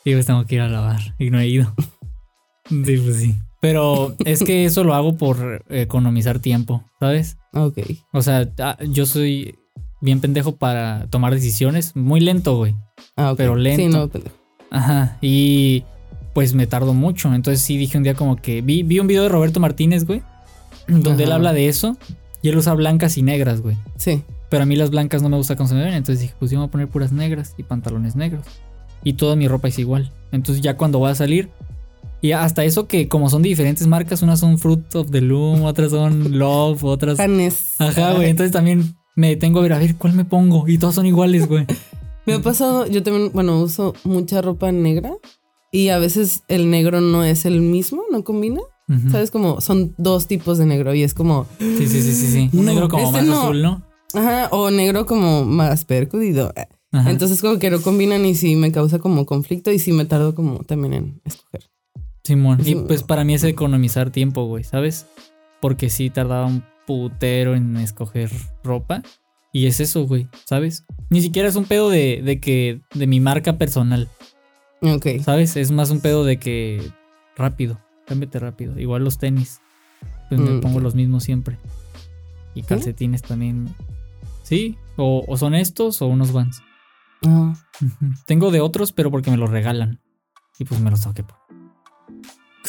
Y pues tengo que ir a lavar y no he ido. Sí, pues sí. Pero es que eso lo hago por economizar tiempo, ¿sabes? Ok. O sea, ah, yo soy bien pendejo para tomar decisiones. Muy lento, güey. Ah, ok. Pero lento. Sí, no, pendejo. Ajá. Y pues me tardo mucho. Entonces sí dije un día como que vi, vi un video de Roberto Martínez, güey. Donde él habla de eso. Y él usa blancas y negras, güey. Sí. Pero a mí las blancas no me gusta cómo se me ven. Entonces dije, pues yo me voy a poner puras negras y pantalones negros. Y toda mi ropa es igual. Entonces ya cuando voy a salir. Y hasta eso que como son de diferentes marcas, unas son Fruit of the Loom, otras son Love, otras... Janes. Ajá, güey. Entonces también me detengo a ver, a ver, ¿cuál me pongo? Y todas son iguales, güey. Me ha pasado, yo también, bueno, uso mucha ropa negra y a veces el negro no es el mismo, no combina. Ujú. ¿Sabes? Como son dos tipos de negro y es como, Sí, sí, sí, sí, sí. Un No, negro como este más no. azul, ¿no? ajá, o negro como más percudido. Ajá. Entonces como que no combinan y sí me causa como conflicto y sí me tardo como también en escoger. Simón. Y pues para mí es economizar tiempo, güey, ¿sabes? Porque sí tardaba un putero en escoger ropa. Y es eso, güey, ¿sabes? Ni siquiera es un pedo de, de que. de mi marca personal, Ok. ¿sabes? Es más un pedo de que. rápido. Cámbiate rápido. Igual los tenis. Pues me Mm, pongo los mismos siempre. Y calcetines también. Sí. O, o son estos o unos Vans. Ah, Ujú. Tengo de otros, pero porque me los regalan. Y pues me los tengo que poner.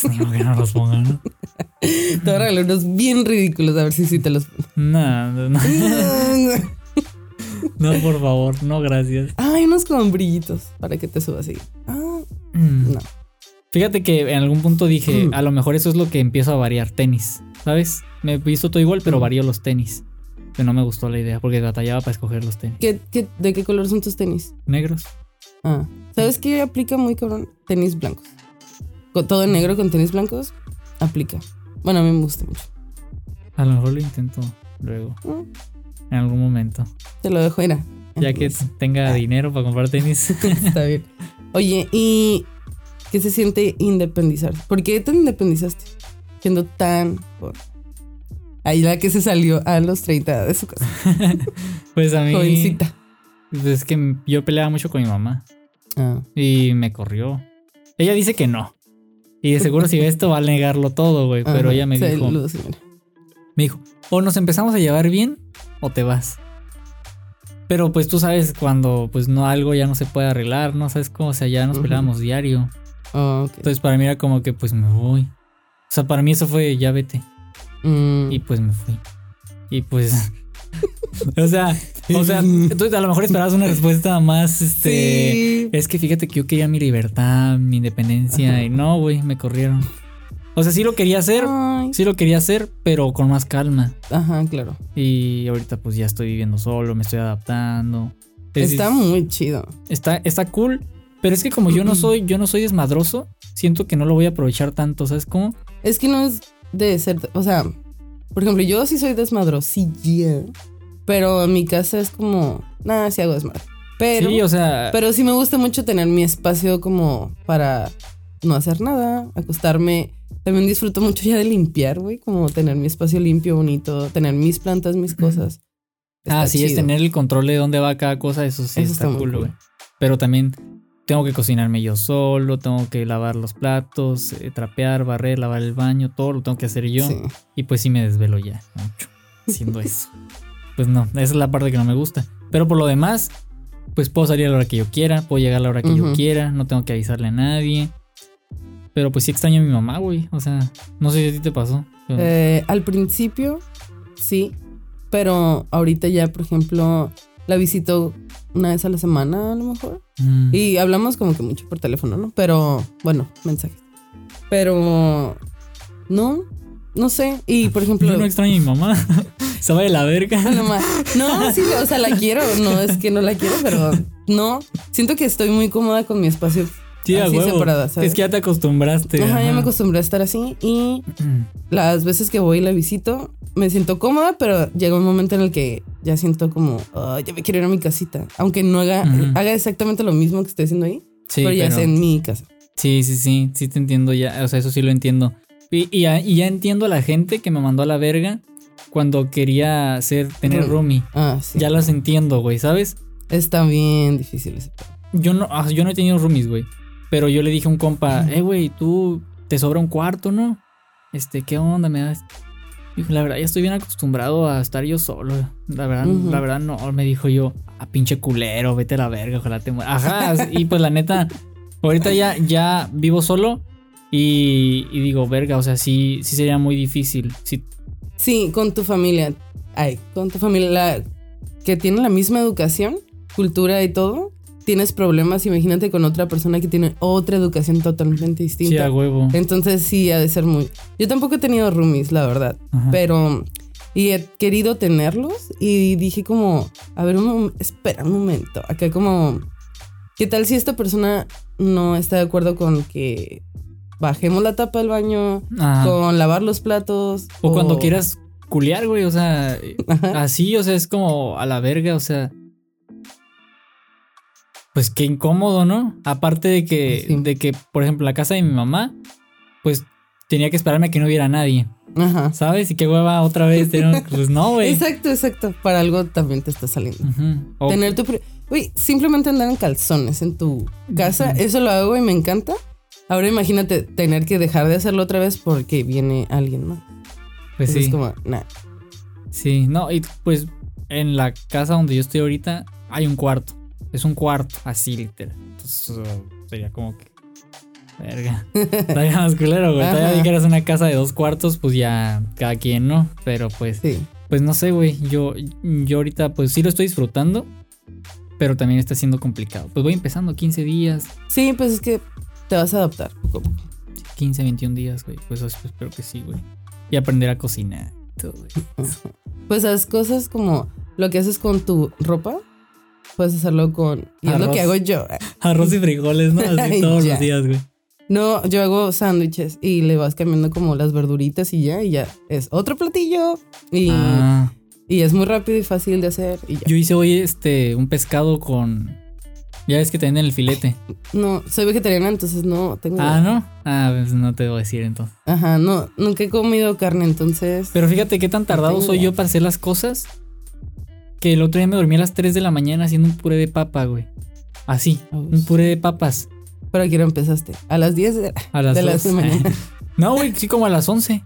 Pues que no los pongan, ¿no? te voy a regalar unos bien ridículos a ver si sí te los... No, no, no. No, por favor, no, gracias. Ay, unos con brillitos para que te subas así. Ah, Mm. no. Fíjate que en algún punto dije, Mm. a lo mejor eso es lo que empiezo a variar, tenis, ¿sabes? Me he visto todo igual, pero Mm. varío los tenis. No me gustó la idea porque batallaba para escoger los tenis. ¿Qué, qué, de qué color son tus tenis? Negros. Ah, ¿sabes qué aplica muy cabrón? Tenis blancos. Con todo en negro con tenis blancos, aplica. Bueno, a mí me gusta mucho. A lo mejor lo intento luego, Mm, en algún momento. Te lo dejo, mira. Ya que tenga dinero para comprar tenis. Está bien. Oye, y ¿Qué se siente independizar? ¿Por qué te independizaste? Siendo tan... joven? Ahí la que se salió a los 30 de su casa. Pues a mí. Jovencita. pues es que yo peleaba mucho con mi mamá Ah. y me corrió. Ella dice que no. Y de seguro si ve esto va a negarlo todo, güey. Pero Ajá. ella me dijo, me dijo, o nos empezamos a llevar bien o te vas. Pero pues tú sabes cuando pues no algo ya no se puede arreglar, ¿no? Sabes cómo, o sea, ya nos Ujú. peleábamos diario. Ah, ok. Entonces para mí era como que pues me voy. O sea, para mí eso fue ya vete. Mm. Y pues me fui. Y pues. o sea, o sea, entonces a lo mejor esperabas una respuesta más, este. sí. Es que fíjate que yo quería mi libertad, mi independencia. Y no, güey, me corrieron. O sea, sí lo quería hacer, Ay. sí lo quería hacer, pero con más calma. Ajá, claro. Y ahorita pues ya estoy viviendo solo, me estoy adaptando. Es- Está muy chido. está, está cool. Pero es que como yo no soy, yo no soy desmadroso, siento que no lo voy a aprovechar tanto, ¿sabes cómo? Es que no es de ser, o sea, por ejemplo, yo sí soy desmadrosilla, pero en mi casa es como, nada, sí hago desmadre. Pero, sí, o sea. pero sí me gusta mucho tener mi espacio como para no hacer nada, acostarme. También disfruto mucho ya de limpiar, güey, como tener mi espacio limpio, bonito, tener mis plantas, mis cosas. Ah, sí, es tener el control de dónde va cada cosa, eso sí Eso está, está cool. güey. Pero también tengo que cocinarme yo solo, tengo que lavar los platos, eh, trapear, barrer, lavar el baño, todo lo tengo que hacer yo. Sí. Y pues sí me desvelo ya mucho haciendo eso. Pues no, esa es la parte que no me gusta. Pero por lo demás, pues puedo salir a la hora que yo quiera, puedo llegar a la hora que yo quiera, no tengo que avisarle a nadie. Pero pues sí extraño a mi mamá, güey. O sea, no sé si a ti te pasó. pero- Eh, al principio, sí, pero ahorita ya, por ejemplo, la visito una vez a la semana, a lo mejor. Mm. Y hablamos como que mucho por teléfono, ¿no? Pero, bueno, mensajes. Pero, no, no sé. Y, por ejemplo, Yo no extraño a mi mamá. Se va de la verga. no, sí, o sea, la quiero. No es que no la quiero, pero no. Siento que estoy muy cómoda con mi espacio. Sí, así huevo. separada, ¿sabes? Es que ya te acostumbraste. Ajá, ya ajá. me acostumbré a estar así. Y Mm. las veces que voy y la visito, me siento cómoda, pero llega un momento en el que ya siento como, "Ah, ya me quiero ir a mi casita. Aunque no haga, Ujú. haga exactamente lo mismo que estoy haciendo ahí, Sí, pero ya pero- es en mi casa. sí, sí, sí, sí te entiendo ya. O sea, eso sí lo entiendo. Y, y ya, y ya entiendo a la gente que me mandó a la verga cuando quería hacer, tener Room. roomie. Ah, sí. Ya las entiendo, güey, ¿sabes? Está bien difícil ese. Yo no, ah, yo no he tenido roomies, güey. Pero yo le dije a un compa, eh, güey, tú te sobra un cuarto, ¿no? Este, ¿qué onda? Me das. Dijo, la verdad, ya estoy bien acostumbrado a estar yo solo. La verdad, la verdad, no. Me dijo yo, a pinche culero, vete a la verga, ojalá te mueras. Ajá, y pues la neta, ahorita ya, ya vivo solo y, y digo, verga, o sea, sí, sí sería muy difícil. Sí, Sí, con tu familia. Ay, con tu familia la- que tiene la misma educación, cultura y todo. Tienes problemas, imagínate con otra persona que tiene otra educación totalmente sí, distinta. a huevo. Entonces sí, ha de ser muy... Yo tampoco he tenido roomies, la verdad. Ajá. Pero... Y he querido tenerlos y dije como... A ver, un mom- espera un momento. Acá como... ¿Qué tal si esta persona no está de acuerdo con que bajemos la tapa del baño, Ajá. con lavar los platos? O cuando quieras culiar, güey, o sea, Ajá. así, o sea, es como a la verga, o sea. Pues qué incómodo, ¿no? Aparte de que, Sí. de que, por ejemplo, la casa de mi mamá, pues tenía que esperarme a que no hubiera nadie, Ajá. ¿sabes? Y qué hueva otra vez, pues no, güey. Exacto, exacto. Para algo también te está saliendo. O- Tener tu... Uy, simplemente andar en calzones en tu casa, eso lo hago y me encanta. Ahora imagínate tener que dejar de hacerlo otra vez porque viene alguien más. pues Entonces sí, es como, nah. sí, no, y pues en la casa donde yo estoy ahorita hay un cuarto, es un cuarto, así literal. Entonces sería como que, verga, todavía más culero, güey. Todavía dijeras una casa de dos cuartos, pues ya cada quien, ¿no? Pero pues, Sí. pues no sé, güey, yo, yo ahorita pues sí lo estoy disfrutando, pero también está siendo complicado. Pues voy empezando 15 días, Sí, pues es que te vas a adaptar poco a poco. 15, 21 días, güey. Pues eso espero que sí, güey. Y aprender a cocinar. todo, güey. Pues haz cosas como lo que haces con tu ropa, puedes hacerlo con... Y es lo que hago yo. Arroz y frijoles, ¿no? Así todos los días, güey. No, yo hago sándwiches y le vas cambiando como las verduritas y ya, y ya es otro platillo. Y, Ah, y es muy rápido y fácil de hacer y ya. yo hice hoy este un pescado con Ya ves que te venden el filete. No, soy vegetariana, entonces no tengo. Ah, ¿no? Ah, pues no te voy a decir entonces. Ajá, no, nunca he comido carne, entonces. Pero fíjate qué tan tardado soy yo para hacer las cosas. Que el otro día me dormí a las 3 de la mañana haciendo un puré de papa, güey. Así, un puré de papas. ¿Pero a qué hora empezaste? A las 10 de, A las de la 2. mañana. no, güey, sí, como a las 11.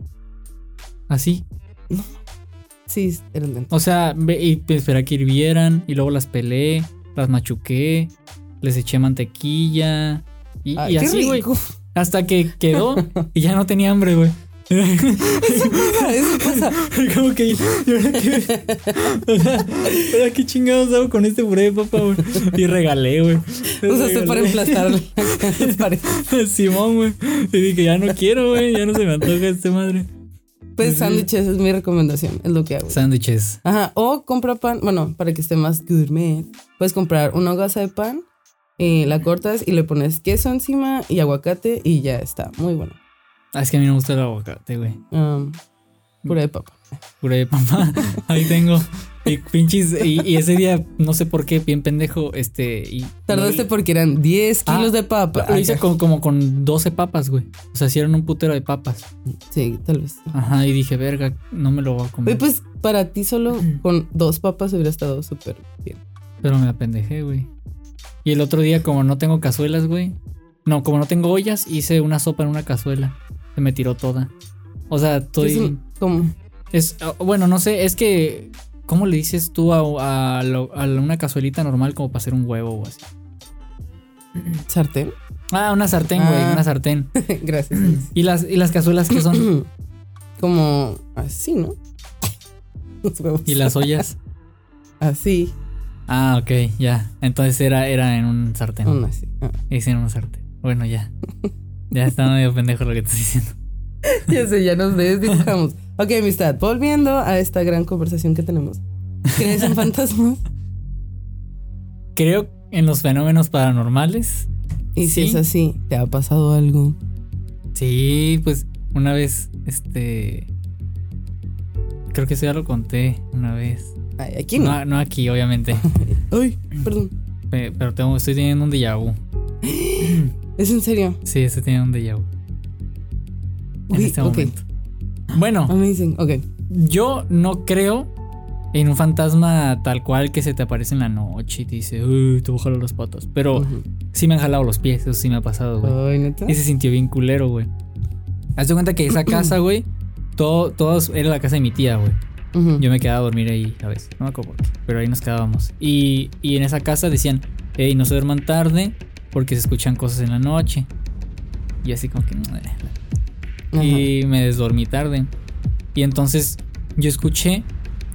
Así. sí, era lento. O sea, y pues, esperé a que hirvieran. Y luego las pelé, las machuqué, les eché mantequilla. Y, así, güey. Hasta que quedó y ya no tenía hambre, güey. Eso pasa. Como que. ¿y ahora qué? O sea, ¿ahora qué chingados hago con este puré de papa, güey? Y regalé, güey. Usaste para Regalé. emplastar las paredes. Simón, güey. Y dije, ya no quiero, güey. Ya no se me antoja esta madre. Pues sándwiches es mi recomendación, es lo que hago. Sándwiches. Ajá, o compra pan, bueno, para que esté más gourmet, puedes comprar una hogaza de pan, eh, la cortas y le pones queso encima y aguacate y ya está, muy bueno. Ah, es que a mí no me gusta el aguacate, güey. Um, puré de papa. Puré de papa. Ahí tengo. Y pinches. Y, y ese día, no sé por qué, bien pendejo, este. Y Tardaste porque eran 10 Ah, kilos de papa. Lo hice como, con 12 papas, güey. O sea, hicieron un putero de papas. Sí, tal vez. Ajá, y dije, verga, no me lo voy a comer. pues para ti solo con dos papas hubiera estado súper bien. Pero me apendejé, güey. Y el otro día, como no tengo cazuelas, güey. No, como no tengo ollas, hice una sopa en una cazuela. Se me tiró toda. O sea, estoy. Es Es, ah, bueno, no sé, es que. ¿Cómo le dices tú a, a lo- a una cazuelita normal como para hacer un huevo o así? sartén. Ah, una sartén, güey, Ah. una sartén. Gracias. ¿Y las, ¿Y las cazuelas qué son? como así, ¿no? Los huevos. ¿Y las ollas? Así, Ah, ok, ya. Entonces era, era en un sartén. así. Ah. En un sartén. Bueno, ya. Ya está medio pendejo lo que estás diciendo. Ya sé, ya nos desdibujamos. Ok, amistad, volviendo a esta gran conversación que tenemos. ¿Crees en fantasmas? Creo en los fenómenos paranormales. Y si Sí. es así, ¿te ha pasado algo? Sí, pues una vez, este. Creo que eso ya lo conté una vez. Ay, aquí no. No, no aquí, obviamente. Ay, perdón. pe- Pero tengo, estoy teniendo un déjà vu. ¿Es en serio? Sí, estoy teniendo un déjà vu. En Uy, este ok. momento. Bueno, Amazing. Ok. yo no creo en un fantasma tal cual que se te aparece en la noche y te dice, uy, te voy a jalar las patas. Pero sí me han jalado los pies, eso sí me ha pasado, güey. Ay, neta. Y se sintió bien culero, güey. Hazte cuenta que esa casa, güey, todo, todos era la casa de mi tía, güey. Yo me quedaba a dormir ahí a veces, no me acuerdo por qué, pero ahí nos quedábamos. Y, y en esa casa decían, hey, no se duerman tarde porque se escuchan cosas en la noche. Y así como que... Ajá. Y me desdormí tarde. Y entonces yo escuché,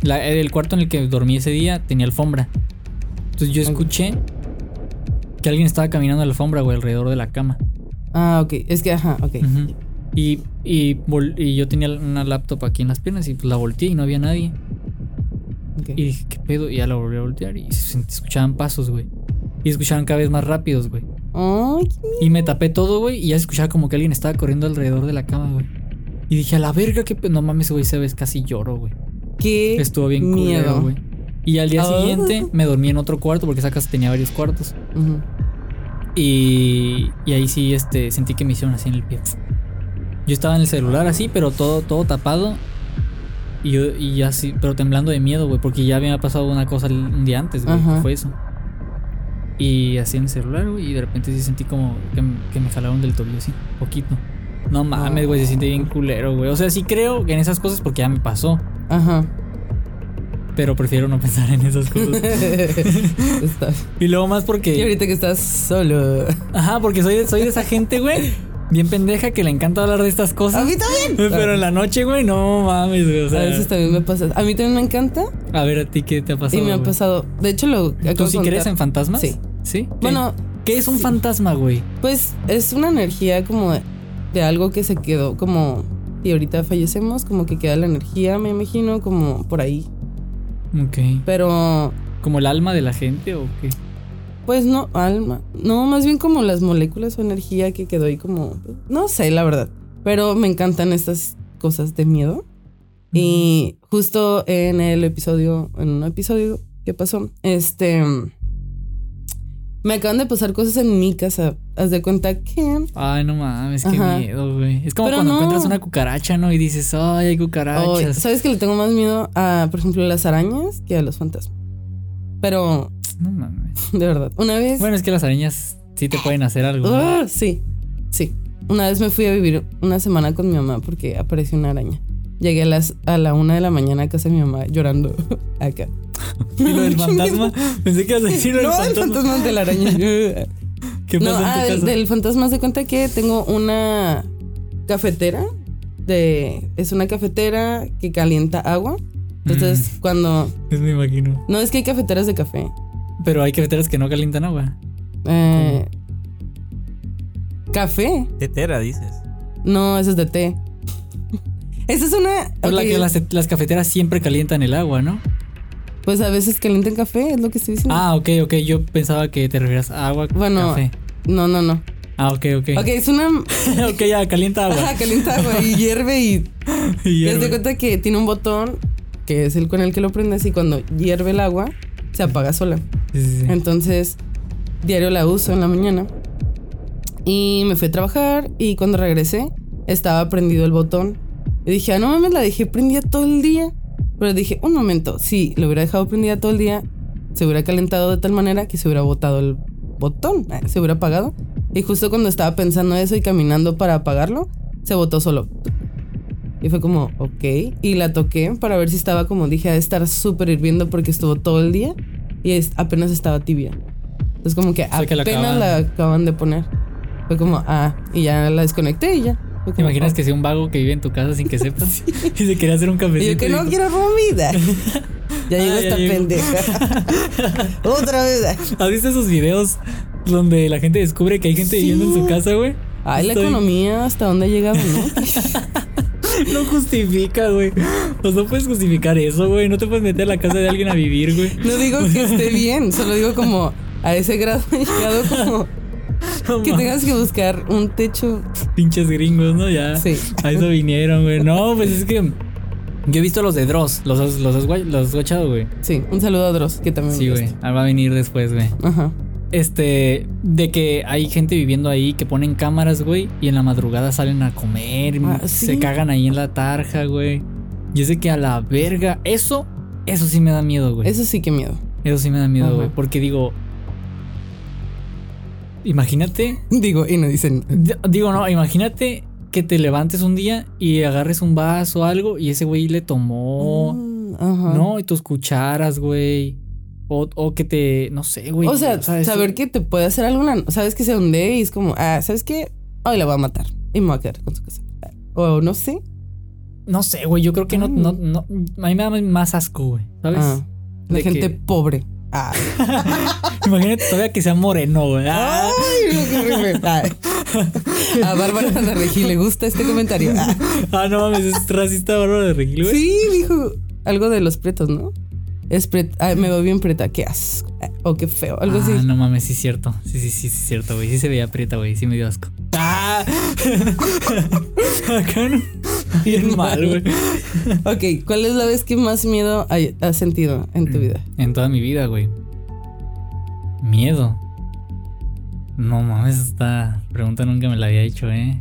la- el cuarto en el que dormí ese día tenía alfombra. Entonces yo escuché que alguien estaba caminando en la alfombra, güey, alrededor de la cama. Ah, ok. Es que, ajá, ok. Ujú. Y, y, vol- y yo tenía una laptop aquí en las piernas y pues la volteé y no había nadie. ok. Y dije, ¿qué pedo? Y ya la volví a voltear y se escuchaban pasos, güey. Y escuchaban cada vez más rápidos, güey. Y me tapé todo, güey, y ya se escuchaba como que alguien estaba corriendo alrededor de la cama, güey. Y dije, a la verga, que no mames, güey, se ves casi lloro, güey. qué Estuvo bien miedo. güey. Y al día Ah. siguiente me dormí en otro cuarto porque esa casa tenía varios cuartos. Y, y ahí sí, este, sentí que me hicieron así en el pie. Yo estaba en el celular así, pero todo, todo tapado. Y yo, y así, pero temblando de miedo, güey, porque ya había pasado una cosa un día antes, güey, fue eso. Y así en el celular, güey, y de repente sí sentí como que, me jalaron del tobillo así, poquito. No mames, güey, se siente bien culero, güey. O sea, sí creo en esas cosas porque ya me pasó, Ajá. pero prefiero no pensar en esas cosas. Está- y luego más Y porque... ahorita que estás solo. Ajá, porque soy, soy de esa gente, güey. Bien pendeja que le encanta hablar de estas A cosas. mí también. Pero en la noche, güey, no mames, güey. O sea, a veces también me pasa. A mí también me encanta a ver, a ti qué te ha pasado. y me ha pasado. De hecho, lo ¿Tú sí crees en fantasmas? Sí. ¿Sí? ¿Qué- Bueno, ¿Qué es un sí. fantasma, güey? Pues es una energía como de, de algo que se quedó como y ahorita fallecemos, como que queda la energía, me imagino, como por ahí. Ok. Pero ¿Como el alma de la gente o qué? Pues no, alma. No, más bien como las moléculas o energía que quedó ahí como no sé, la verdad, pero me encantan estas cosas de miedo. Y justo en el episodio, en un episodio que pasó, este Me acaban de pasar cosas en mi casa. Haz de cuenta que. Ay, no mames, qué Ajá. miedo, güey. Es como Pero cuando no. encuentras una cucaracha, ¿no? Y dices, ay, hay Ay, cucarachas. ¿Sabes que le tengo más miedo a, por ejemplo, las arañas que a los fantasmas? Pero, No mames. de verdad, una vez. Bueno, es que las arañas sí te pueden hacer algo. ¿no? Ah, sí, sí. Una vez me fui a vivir una semana con mi mamá porque apareció una araña. Llegué a, las, a la una de la mañana a casa de mi mamá llorando acá. Y lo del fantasma. Pensé que ibas a decir lo del No, el fantasma. fantasma de la araña. ¿Qué no, pasó ah, en tu del, casa? del fantasma se cuenta que tengo una cafetera. De, es una cafetera que calienta agua. Entonces, Mm. cuando. Pues me imagino. No es que hay cafeteras de café. Pero hay cafeteras que no calientan agua. Eh, café. Tetera, dices. No, eso es de té. Esa es una. La que las, las cafeteras siempre calientan el agua, ¿no? Pues a veces calientan café, es lo que estoy diciendo. Ah, ok, ok. Yo pensaba que te referías a agua, Bueno, café. No, no, no. Ah, ok, ok. Ok, es una. ok, ya, calienta agua. Ajá, calienta agua y hierve y. Y Y haz de hierve. cuenta que tiene un botón que es el con el que lo prendes y cuando hierve el agua se apaga sola. Sí, sí, sí. Entonces, diario la uso en la mañana. Y me fui a trabajar y cuando regresé estaba prendido el botón. Y dije, ah, no mames, la dejé prendida todo el día. Pero dije, un momento, si lo hubiera dejado prendida todo el día, se hubiera calentado de tal manera que se hubiera botado el botón, eh, se hubiera apagado. Y justo cuando estaba pensando eso y caminando para apagarlo, se botó solo. Y fue como, ok. Y la toqué para ver si estaba como dije, a estar súper hirviendo porque estuvo todo el día y es- apenas estaba tibia. Entonces como que sea, que la apenas acaban- la acaban de poner. Fue como, ah, y ya la desconecté y ya. ¿Te imaginas oh. que sea un vago que vive en tu casa sin que sepas? Y se quería hacer un Y cafecito. yo que no dijo, quiero comida. ya llegó Ah, esta pendeja. Otra vez. ¿Has visto esos videos donde la gente descubre que hay gente Sí. viviendo en su casa, güey? Ay, la economía hasta dónde ha llegado, ¿no? No justifica, güey. Pues no puedes justificar eso, güey. No te puedes meter a la casa de alguien a vivir, güey. No digo que esté bien, solo digo como a ese grado he llegado como No que tengas que buscar un techo. Pinches gringos, ¿no? Ya. Sí. A eso vinieron, güey. No, pues es que. Yo he visto los de Dross, los, has- los, los has guachado, güey. Sí, un saludo a Dross, que también Sí, güey. Ah, Va a venir después, güey. Ajá. Este, de que hay gente viviendo ahí que ponen cámaras, güey, y en la madrugada salen a comer, Ah, se cagan ahí en la tarja, güey. Y es de que a la verga, eso, eso sí me da miedo, güey. Eso, Eso sí que miedo. sí me da miedo, güey, porque digo, imagínate, Digo, y no dicen. digo, no, imagínate que te levantes un día y agarres un vaso o algo y ese güey le tomó, Mm. ¿no? Y tus cucharas, güey. O, o que te, no sé, güey. O sea, saber que te puede hacer alguna. Sabes que se hunde y es como, ah, ¿sabes qué? Hoy la voy a matar y me voy a quedar con su casa. O no sé. No sé, güey, yo creo que no, no, no, a mí me da más asco, güey, ¿sabes? Ah, la De gente que- pobre. Ah. Imagínate todavía que sea moreno, güey. Ah, Ay. A Bárbara de Regil le gusta este comentario. Ah. ah, no mames, es racista bárbaro de Regil, güey. Sí, dijo algo de los pretos, ¿no? Es pret- ay, me veo bien preta, qué asco. Ah, O qué feo, algo ah, así. no mames, sí es cierto. Sí, sí, sí, sí es cierto, güey. Sí se veía prieta, güey. Sí me dio asco. Ah. Acá no. Bien mal, güey. Ok, ¿cuál es la vez que más miedo has sentido en tu vida? En toda mi vida, güey. Miedo. No mames, esta pregunta nunca me la había hecho, eh.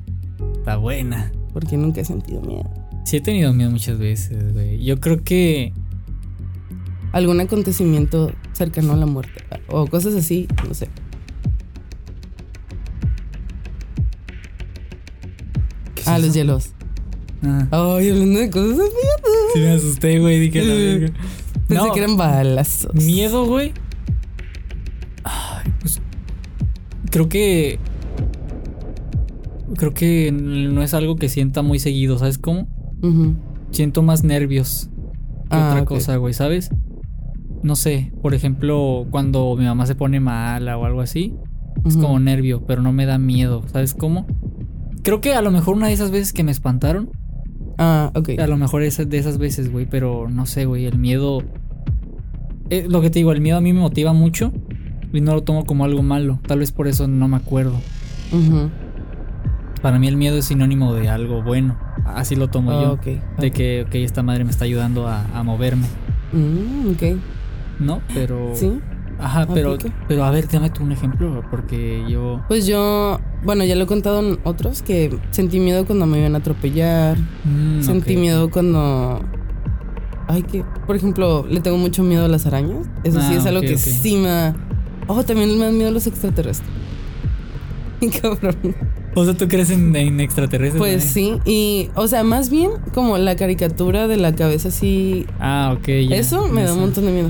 Está buena. Porque nunca he sentido miedo. Sí he tenido miedo muchas veces, güey. Yo creo que Algún acontecimiento cercano a la muerte. O cosas así, no sé. ¿qué es Ah, los hielos. Ah, Ay, hablando de cosas de miedo. sí me asusté, güey. Dije, la. Pensé No, que eran balazos. miedo, güey. Ay, pues creo que creo que no es algo que sienta muy seguido, ¿sabes cómo? Siento más nervios que Ah, otra cosa, güey, ¿sabes? No sé, por ejemplo, cuando mi mamá se pone mala o algo así, es como nervio, pero no me da miedo, ¿sabes cómo? Creo que a lo mejor una de esas veces que me espantaron, Ah, ok. a lo mejor es de esas veces, güey, pero no sé, güey, el miedo... eh, lo que te digo, el miedo a mí me motiva mucho y no lo tomo como algo malo, tal vez por eso no me acuerdo. Para mí el miedo es sinónimo de algo bueno, así lo tomo yo, de que, ok, esta madre me está ayudando a, a moverme, Mm, ok. ¿No? Pero... Sí. Ajá, pero, ¿Aplica? pero a ver, dame tú un ejemplo, porque yo. Pues yo, bueno, ya lo he contado en otros que sentí miedo cuando me iban a atropellar. Mm, Sentí miedo cuando. Ay, que. Por ejemplo, le tengo mucho miedo a las arañas. Eso sí Ah, es algo que ok. sí me. Oh, también me dan miedo los extraterrestres. Cabrón. O sea, ¿tú crees en, en extraterrestres? Pues sí. Y, o sea, más bien como la caricatura de la cabeza así. Ah, ok. ya, Eso me da un montón de miedo.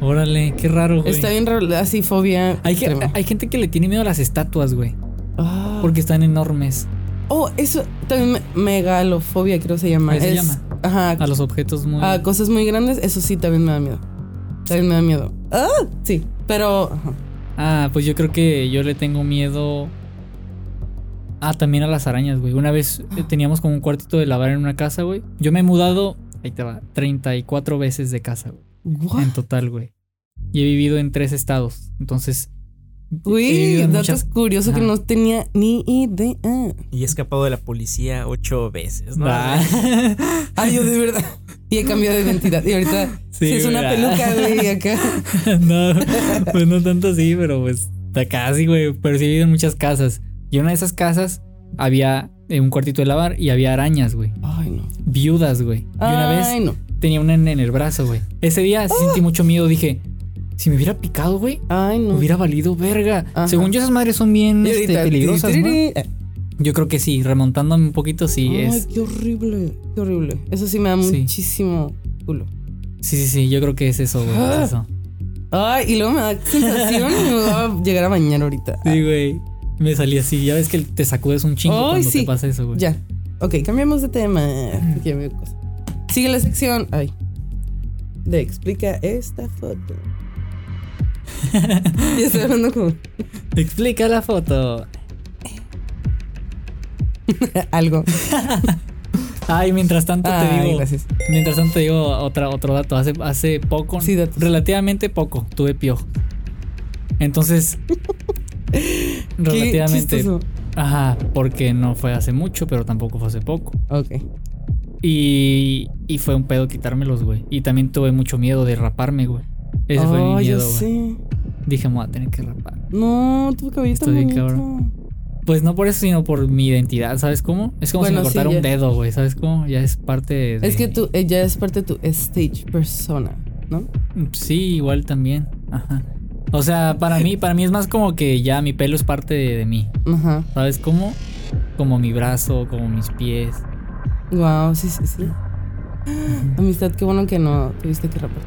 Órale, qué raro, güey. Está bien raro, así fobia. Hay, que- extrema. hay gente que le tiene miedo a las estatuas, güey. Ah. Porque están enormes. Oh, eso también me- megalofobia creo se llama. ¿Ahí se Es- llama? Ajá. A los objetos muy. A cosas muy grandes, eso sí también me da miedo. También me da miedo. Ah, sí. Pero. ajá. Ah, pues yo creo que yo le tengo miedo. Ah, también a las arañas, güey. Una vez eh, teníamos como un cuartito de lavar en una casa, güey. Yo me he mudado, ahí te va, 34 veces de casa, güey. What? En total, güey. Y he vivido en tres estados. Entonces. Uy, en datos muchas- curiosos que no tenía ni idea. Y he escapado de la policía ocho veces, ¿no? Ah. Ay, yo de verdad. Y he cambiado de identidad. Y ahorita Sí, es una peluca, güey, acá. no, pues no tanto así, pero pues está casi, güey. Pero sí he vivido en muchas casas. Y en una de esas casas había eh, un cuartito de lavar y había arañas, güey. Ay, no. Viudas, güey. Y una vez Ay, no. Tenía una en, el brazo, güey. Ese día sí sentí mucho miedo. Dije, si me hubiera picado, güey, Ay, no. hubiera valido verga. Ajá. Según yo, esas madres son bien este, peligrosas, ¿no? eh. Yo creo que sí, remontándome un poquito, sí Ay, es. qué horrible. Qué horrible. Eso sí me da Sí. muchísimo culo. Sí, sí, sí, yo creo que es eso, güey. Ah. Es eso. Ay, y luego me da sensación y me voy a llegar a bañar ahorita. Sí, güey. Me salí así. Ya ves que te sacudes un chingo Ay, cuando sí. te pasa eso, güey. Ya. Ok, cambiamos de tema. Aquí hay cosa. Sigue la sección. Ay. De explica esta foto. y estoy hablando como Explica la foto. algo. Ay, mientras tanto te Ay, digo. gracias. Mientras tanto te digo otra, otro dato. Hace, hace poco, Sí, relativamente poco, tuve piojo. Entonces, Qué relativamente. chistoso. Ajá, porque no fue hace mucho, pero tampoco fue hace poco. Ok. Y, y fue un pedo quitármelos, güey. Y también tuve mucho miedo de raparme, güey. Ese fue mi Oh, miedo, ya güey. sé. Dije, me voy a tener que rapar. No, tu cabello está Estoy bien cabrón. Pues no por eso, sino por mi identidad, ¿sabes cómo? Es como Bueno, si me cortara ya. un dedo, güey, ¿sabes cómo? Ya es parte de... Es que tú, ella es parte de tu stage persona, ¿no? Sí, igual también. Ajá. O sea, para mí, para mí es más como que ya mi pelo es parte de, de mí. Ajá. ¿Sabes cómo? Como mi brazo, como mis pies. Wow, sí, sí, sí. Amistad, qué bueno que no tuviste que rapar.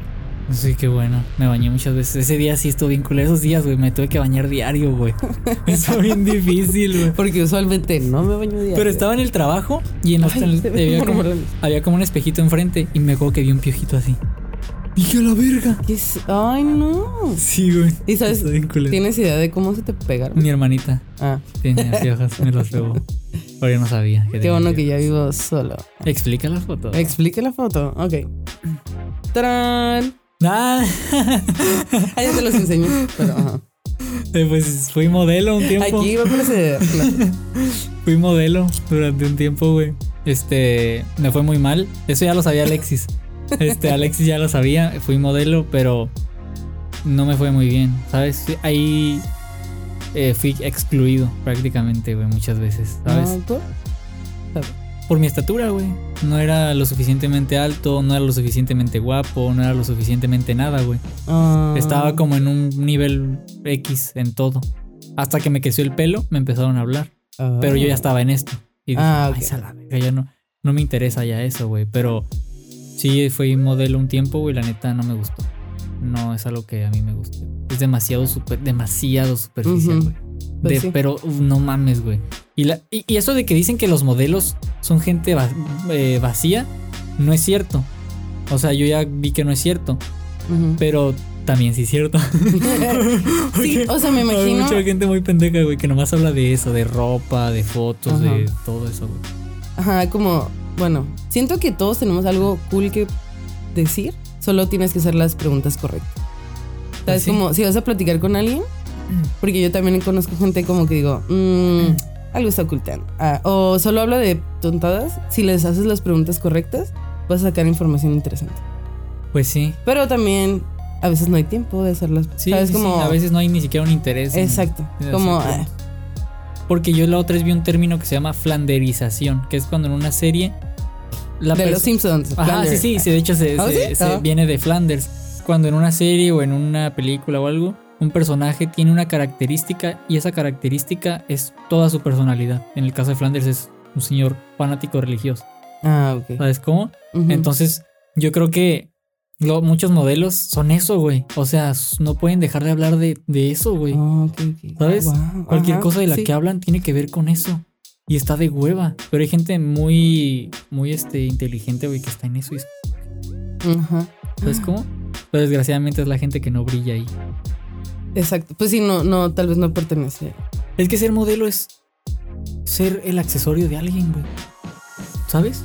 Sí, qué bueno. Me bañé muchas veces. Ese día sí estuvo bien culero. Esos días, güey, me tuve que bañar diario, güey. Eso bien difícil, güey. Porque usualmente no me baño diario. Pero estaba en el trabajo y en los, Ay, había, como, había como un espejito enfrente y me acuerdo que vi un piojito así. Dije a la verga. ¿Qué es? Ay, no. Sí, güey. ¿Y sabes? ¿Tienes idea de cómo se te pegaron? Mi hermanita Ah, tenía piojos, me los pegó. Pero yo no sabía. que qué tenía bueno que ya vivo solo. Explica la foto. Explique la foto. Ok. ¡Tarán! Ah, Ah, ya te los enseño. Pero, ajá. eh, pues fui modelo un tiempo. Aquí va a aparecer. No. Fui modelo durante un tiempo, güey. Este, me fue muy mal. Eso ya lo sabía Alexis. Este, Alexis ya lo sabía. Fui modelo, pero no me fue muy bien, ¿sabes? Ahí eh, fui excluido prácticamente, güey, muchas veces, ¿sabes? Ah, ¿por? Por mi estatura, güey. No era lo suficientemente alto, no era lo suficientemente guapo, no era lo suficientemente nada, güey. Ah. Estaba como en un nivel X en todo. Hasta que me creció el pelo, me empezaron a hablar. Ah. Pero yo ya estaba en esto. Y dije, Ah, "Ay, verga, ya no, no me interesa ya eso, güey. Pero sí fui modelo un tiempo, güey. La neta no me gustó. No es algo que a mí me guste. Es demasiado super, demasiado superficial, güey. Pues sí. Pero no mames, güey. Y, la- y, y eso de que dicen que los modelos son gente va- eh, vacía, no es cierto. O sea, yo ya vi que no es cierto. Pero también sí es cierto. Sí, o sea, me Hay imagino. mucha gente muy pendeja, güey, que nomás habla de eso, de ropa, de fotos, Ajá. de todo eso, güey. Ajá, como. Bueno, siento que todos tenemos algo cool que decir. Solo tienes que hacer las preguntas correctas. ¿Sabes? Pues sí. Como si vas a platicar con alguien. Porque yo también conozco gente como que digo, "Mm, algo está ocultando. Ah, o solo habla de tontadas. Si les haces las preguntas correctas, vas a sacar información interesante. Pues sí. Pero también a veces no hay tiempo de hacerlas. Sí, ¿Sabes? sí, sí, a veces no hay ni siquiera un interés. Exacto. en Como, ah, Porque yo la otra vez vi un término que se llama flanderización, que es cuando en una serie. La de los Simpsons. Ajá, sí, Flanders. sí, sí, de hecho se, ¿Ah, se- sí? se Ah. viene de Flanders. Cuando en una serie o en una película o algo, un personaje tiene una característica y esa característica es toda su personalidad. En el caso de Flanders es un señor fanático religioso. Ah, ok. ¿Sabes cómo? Entonces, yo creo que lo- muchos modelos son eso, güey. O sea, no pueden dejar de hablar de, de eso, güey. Ah. ¿Sabes? Wow, Cualquier ajá, cosa de la sí. que hablan tiene que ver con eso. Y está de hueva. Pero hay gente muy, muy este, inteligente, güey, que está en eso. y Ajá. ¿Sabes cómo? Pero desgraciadamente es la gente que no brilla ahí. Exacto. Pues sí, no, no, tal vez no pertenece. Es que ser modelo es ser el accesorio de alguien, güey. ¿Sabes?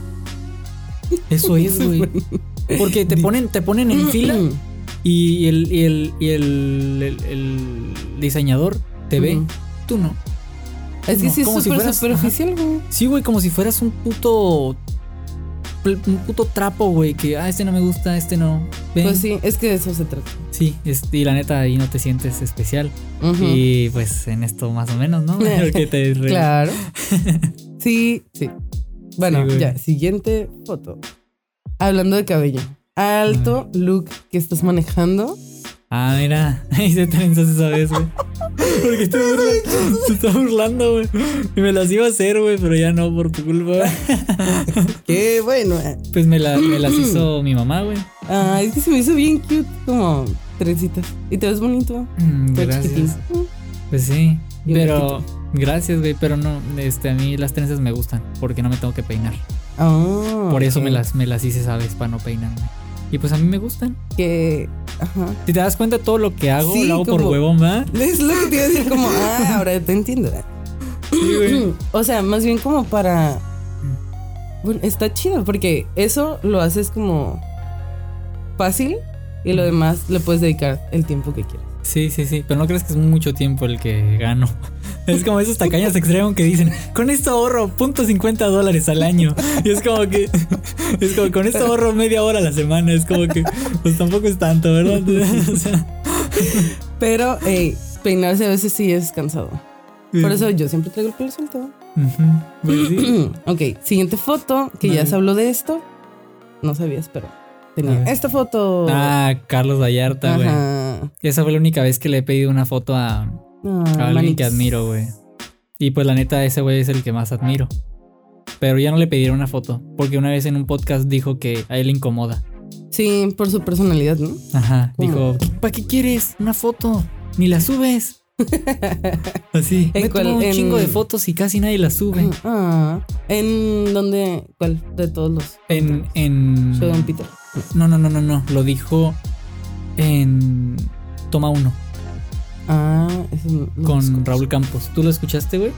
Eso es, güey. Porque te ponen, te ponen en fila y el, y el, y el, el- el diseñador te ve. Tú no. Es que No, sí es como si fueras- superficial, güey. Sí, güey, como si fueras un puto. Un puto trapo, güey. Que, ah, este no me gusta, este no. Ven. Pues sí, es que de eso se trata. Sí, es- y la neta ahí no te sientes especial. Y pues en esto más o menos, ¿no? Porque te re- Claro. sí, sí. Bueno, Sí, ya, siguiente foto. Hablando de cabello. Alto look que estás manejando. Ah, mira, se trenzas esa vez, güey. Porque te, burla- te está burlando, güey. Y me las iba a hacer, güey, pero ya no por tu culpa. Qué bueno. eh. Pues me, la- me las hizo mi mamá, güey. Ah, es que se me hizo bien cute, como trencitas. Y te ves bonito. Mm, Gracias. Pues sí. Pero gracias, güey. Pero no, este, a mí las trenzas me gustan porque no me tengo que peinar. Ah, Por eso me las, me las hice, ¿sabes? Para no peinarme. Y pues a mí me gustan. Que. Ajá. Si te das cuenta, todo lo que hago Sí, lo hago por huevón, ¿va? Es lo que te iba a decir, como, ah, ahora te entiendo. Sí, güey. O sea, más bien como para. Bueno, está chido porque eso lo haces como fácil y lo demás le puedes dedicar el tiempo que quieras. Sí, sí, sí. Pero no crees que es mucho tiempo el que gano. Es como esos tacaños extremos que dicen, con esto ahorro punto .50 dólares al año. Y es como que, es como, con esto ahorro media hora a la semana. Es como que, pues tampoco es tanto, ¿verdad? O sea, Pero, hey, peinarse a veces sí es cansado. Por eso yo siempre traigo el pelo suelto. Pues sí. ok, siguiente foto, que ya se habló de esto. No sabías, pero tenía esta foto. Ah, Carlos Vallarta, güey. Esa fue la única vez que le he pedido una foto a, a Ah, alguien manitos. que admiro, güey. Y pues la neta, ese güey es el que más admiro. Pero ya no le pediré una foto, porque una vez en un podcast dijo que a él le incomoda. Sí, por su personalidad, ¿no? Ajá, ¿Cómo? dijo, ¿para qué quieres una foto? Ni la subes. Así. ¿En Me cuál? tomo un En- chingo de fotos y casi nadie las sube. Ah, ¿en dónde? ¿Cuál de todos los? En, en... Show Don Peter. No, no, no, no, no. Lo dijo en Toma Uno Ah, eso no con. Raúl Campos. ¿Tú lo escuchaste, güey?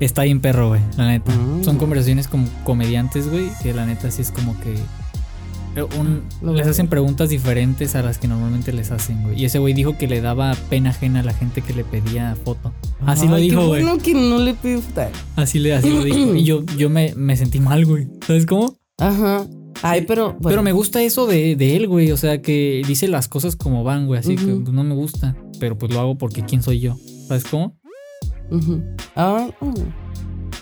Está bien perro, güey, la neta. Ah. Son conversaciones como comediantes, güey, que la neta sí es como que... eh, un- Lo les hacen preguntas diferentes a las que normalmente les hacen, güey. Y ese güey dijo que le daba pena ajena a la gente que le pedía foto. Así lo dijo, güey. bueno que no le pido foto. Así, le, así lo dijo. Y yo, yo me, me sentí mal, güey. ¿Sabes cómo? Ajá. Ay, pero. bueno. Pero me gusta eso de, de él, güey. O sea, que dice las cosas como van, güey. Así que no me gusta. Pero pues lo hago porque quién soy yo. ¿Sabes cómo? Mm.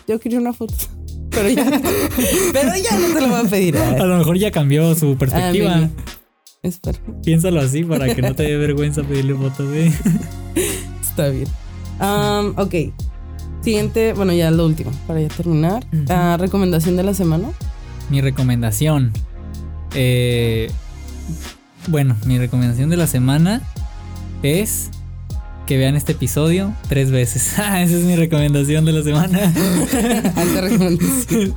yo quería una foto. Pero ya. pero ya no te lo voy a pedir. A Ay, lo mejor ya cambió su perspectiva. maybe. Espera, Piénsalo así para que no te dé vergüenza pedirle foto, güey. está bien. Am, ok. Siguiente, bueno, ya lo último, para ya terminar. Ah, recomendación de la semana. Mi recomendación. eh, bueno, mi recomendación de la semana es que vean este episodio tres veces. Ah, Esa es mi recomendación de la semana. Alta recomendación.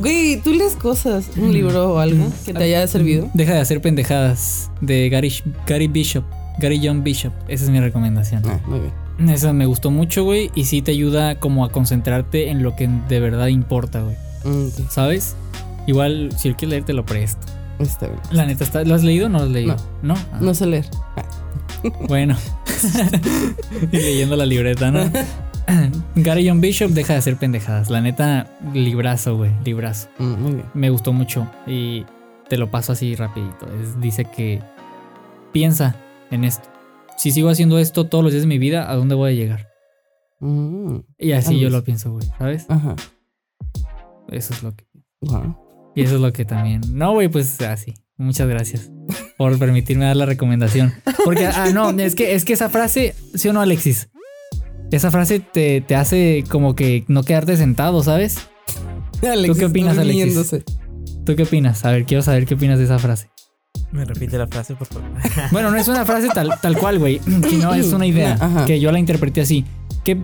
Güey, tú lees cosas, un libro o algo que te haya servido. Deja de hacer pendejadas de Gary, Gary Bishop. Gary John Bishop. Esa es mi recomendación. Ah, muy bien. Esa me gustó mucho, güey. Y sí te ayuda como a concentrarte en lo que de verdad importa, güey. Mm, ¿Sabes? Igual, si él quiere leer, te lo presto. Está bien. La neta, está, ¿lo has leído o no lo has leído? No. Ah, No sé leer. Bueno. y leyendo la libreta, ¿no? Gary John Bishop deja de hacer pendejadas. La neta, librazo, güey. Librazo. Mm, muy bien. Me gustó mucho. Y te lo paso así rapidito. Es- dice que piensa en esto. Si sigo haciendo esto todos los días de mi vida, ¿a dónde voy a llegar? Mm, Y así yo lo pienso, güey, ¿sabes? Ajá. Eso es lo que... Wow. Y eso es lo que también... No, güey, pues así. Muchas gracias por permitirme dar la recomendación. Porque, ah, no, es que, es que esa frase, ¿sí o no, Alexis? Esa frase te, te hace como que no quedarte sentado, ¿sabes? Alex qué opinas, Alexis? riéndose. ¿Tú qué opinas? A ver, quiero saber qué opinas de esa frase. Me repite la frase, por favor. Bueno, no es una frase tal, tal cual, güey, sino es una idea Ajá. que yo la interpreté así. ¿Qué,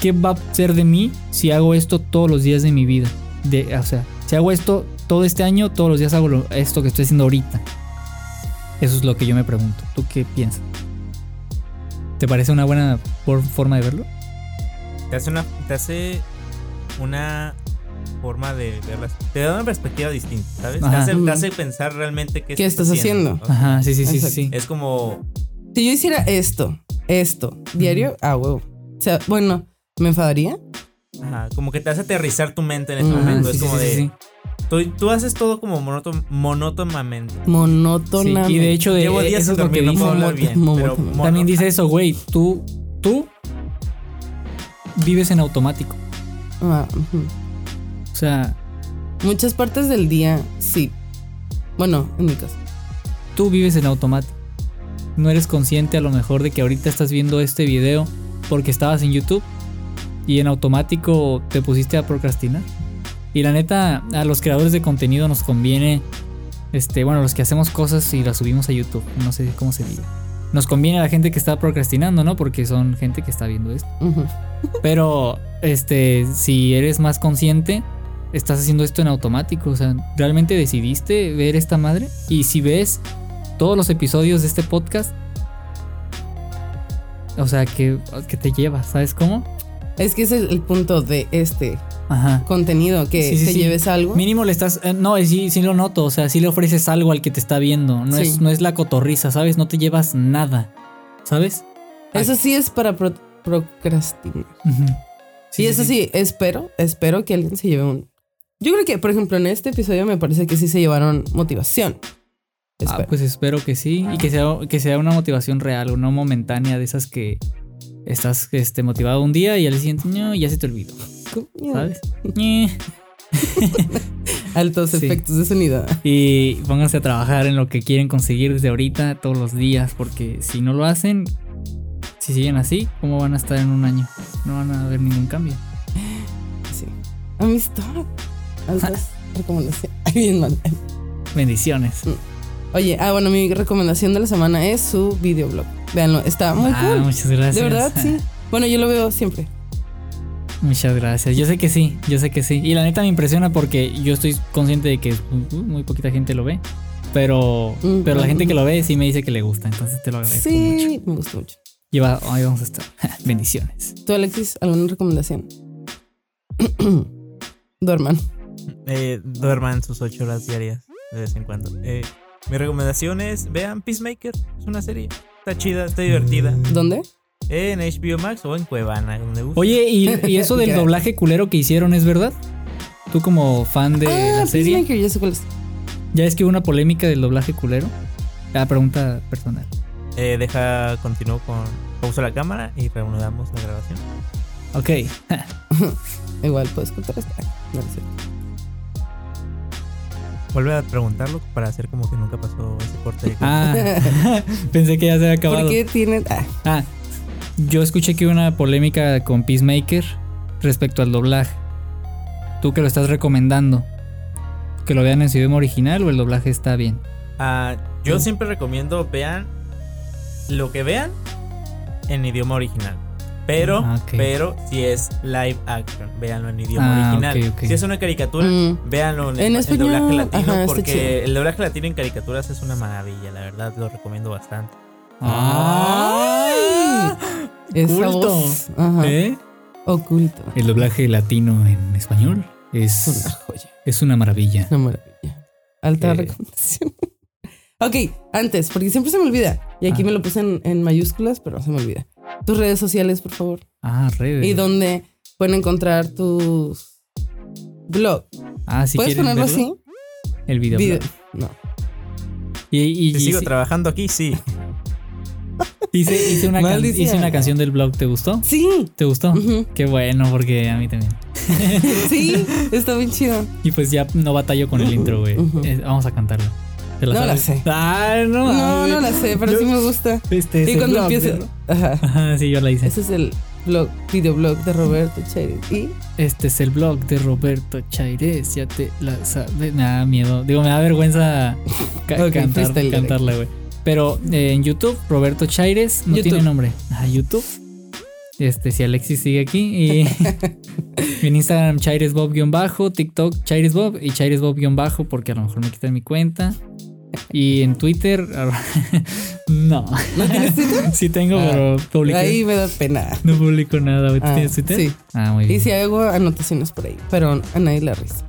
¿Qué va a ser de mí si hago esto todos los días de mi vida? De, o sea, si hago esto todo este año, todos los días hago lo- esto que estoy haciendo ahorita. Eso es lo que yo me pregunto. ¿Tú qué piensas? ¿Te parece una buena forma de verlo? Te hace una, te hace una forma de verlas. Te da una perspectiva distinta, ¿sabes? Te hace, te hace pensar realmente qué, ¿Qué estás haciendo? Ajá, sí, sí, sí, sí. Es como. Si yo hiciera esto, esto, diario, ah, huevo. O sea, bueno, ¿me enfadaría? ajá, como que te hace aterrizar tu mente en ese Ajá, momento. Sí, es como sí, de. sí. Tú, tú haces todo como monóton- monótonamente. Sí, Monótonamente. y de hecho, de, Llevo días eso es lo que no bien. También dice eso, güey. Tú, tú vives en automático. Ah. O sea, Muchas partes del día, sí. Bueno, en mi caso. tú vives en automático. No eres consciente a lo mejor de que ahorita estás viendo este video porque estabas en YouTube y en automático te pusiste a procrastinar. Y la neta, a los creadores de contenido nos conviene, este, bueno, los que hacemos cosas y las subimos a YouTube, no sé cómo se diga. Nos conviene a la gente que está procrastinando, ¿no? Porque son gente que está viendo esto. Pero, este, si eres más consciente, estás haciendo esto en automático. O sea, ¿realmente decidiste ver esta madre? Y si ves todos los episodios de este podcast, o sea, que, que te llevas, ¿sabes cómo? Es que ese es el punto de este Ajá. contenido, que Sí, sí, te sí. lleves algo. Mínimo le estás. eh, no, sí, sí lo noto. O sea, sí le ofreces algo al que te está viendo. No, es, no es la cotorriza, ¿sabes? No te llevas nada. ¿Sabes? Eso sí es para pro- procrastinar. Sí, eso sí, espero, espero que alguien se lleve un... Yo creo que, por ejemplo, en este episodio me parece que sí se llevaron motivación. Ah, pues espero que sí. Y que sea, que sea una motivación real, o no momentánea de esas que estás este, motivado un día y al siguiente no, ya se te olvidó. ¿Sabes? Altos Sí. efectos de sonido. y pónganse a trabajar en lo que quieren conseguir desde ahorita, todos los días, porque si no lo hacen, si siguen así, ¿cómo van a estar en un año? No van a ver ningún cambio. Sí. Amistad. Altas recomendaciones. Ay, bien mal. Bendiciones. Oye, ah, bueno, mi recomendación de la semana es su videoblog. Véanlo, está muy Ah, cool. muchas gracias. De verdad, sí. Bueno, yo lo veo siempre. Muchas gracias. Yo sé que sí, yo sé que sí. Y la neta me impresiona porque yo estoy consciente de que muy, poquita gente lo ve. Pero, Mm, pero la mm, gente mm. que lo ve sí me dice que le gusta. Entonces te lo agradezco mucho. Sí, me gusta mucho. Y va- ahí vamos a estar. Bendiciones. ¿Tú, Alexis, alguna recomendación? Duerman. Eh, duerman sus ocho horas diarias de vez en cuando. Eh, mi recomendación es vean Peacemaker. Es una serie. Está chida, está divertida. ¿Dónde? En HBO Max o en Cuevana, donde guste. Oye, ¿y, y eso del doblaje culero que hicieron es verdad? Tú como fan de ah, la serie, Peacemaker, ya sé cuál es. ¿ya es que hubo una polémica del doblaje culero? La pregunta personal. Eh, deja, continúo con. Pausa la cámara y reanudamos la grabación. Ok. Igual puedes contar esta. Cierto. Vuelve a preguntarlo para hacer como que nunca pasó ese corte. de- Ah, pensé que ya se había acabado. ¿Por qué tienen.? Ah, Ah, yo escuché que hubo una polémica con Peacemaker respecto al doblaje. Tú que lo estás recomendando, que lo vean en su idioma original o el doblaje está bien. Ah, yo siempre recomiendo vean lo que vean en idioma original. Pero, Ah, pero si es live action, véanlo en idioma Ah, original. Si es una caricatura, mm, véanlo en, español, doblaje latino. ajá, porque el doblaje latino en caricaturas es una maravilla, la verdad, lo recomiendo bastante. ¡Ay! Esa Culto. voz. Ajá. ¿Eh? Oculto. El doblaje latino en español Es una es, joya. es una maravilla. Una maravilla. Alta Eh. recomendación. ok, antes, porque siempre se me olvida. Y aquí Ah. me lo puse en, en mayúsculas, pero no se me olvida. Tus redes sociales, por favor. Ah, redes. Y donde pueden encontrar tus blog. Ah, si ¿Puedes ponerlo verlo, así? El video. Video- No. Y, y- Si y sigo si- trabajando aquí, sí. Hice, hice una, can- Maldición. hice una canción del blog, ¿te gustó? Sí, ¿Te gustó? Qué bueno, porque a mí también. sí, está bien chido. Y pues ya no batallo con el intro, güey. Eh, vamos a cantarlo. ¿Te No la sé. Ah, no. No, no la sé, pero Yo- sí me gusta. Este es Y cuando. ¿no? Ajá. Ajá, sí, yo la hice. Ese es el blog, videoblog de Roberto Chaires. Y Este es el blog de Roberto Chaires. Ya te la sabes. Me da miedo. Digo, me da vergüenza ca- Ok, cantar, cantarla, güey. Pero eh, en YouTube, Roberto Chaires no YouTube. tiene nombre. Ah, YouTube. Este, si Alexis sigue aquí. Y en Instagram, ChairesBob-bajo. TikTok, ChairesBob. Y ChairesBob-bajo, porque a lo mejor me quitan mi cuenta. Y en Twitter. no. ¿No tienes Twitter? sí tengo, Ah, pero publico. Ahí me da pena. No publico nada. ¿Tú Ah, tienes Twitter? sí. Ah, muy Y bien. sí hago anotaciones por ahí, pero a nadie le risa.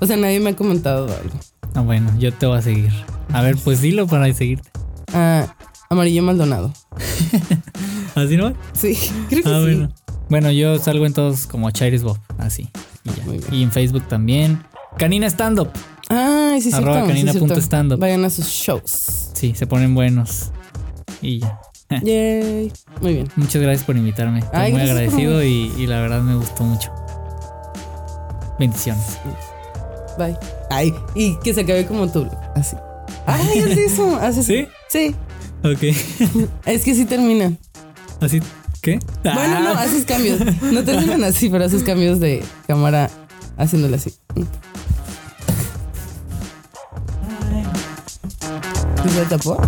O sea, nadie me ha comentado algo. Ah, bueno, yo te voy a seguir. A ver, pues dilo para seguirte. Ah, Amarillo Maldonado. ¿Así no? Sí, creo que Ah, sí. bueno. Bueno, yo salgo en todos como Chaires Bob, así. Y, ya. Y en Facebook también. Canina Stand Up. Ay, sí, Arroba sí, es canina punto cierto. stand up. Vayan a sus shows. Sí, se ponen buenos. Y ya. Yay. Muy bien. Muchas gracias por invitarme. Estoy Ay, muy por- agradecido y, y la verdad me gustó mucho. Bendiciones. Bye. Ay, y que se acabe como tú. Así. Ay, haz eso. eso. ¿Sí? Sí. Ok. Es que sí termina. ¿Así? ¿Qué? Bueno, no, Ah. haces cambios. No terminan así, pero haces cambios de cámara haciéndole así. ¿Y se tapó?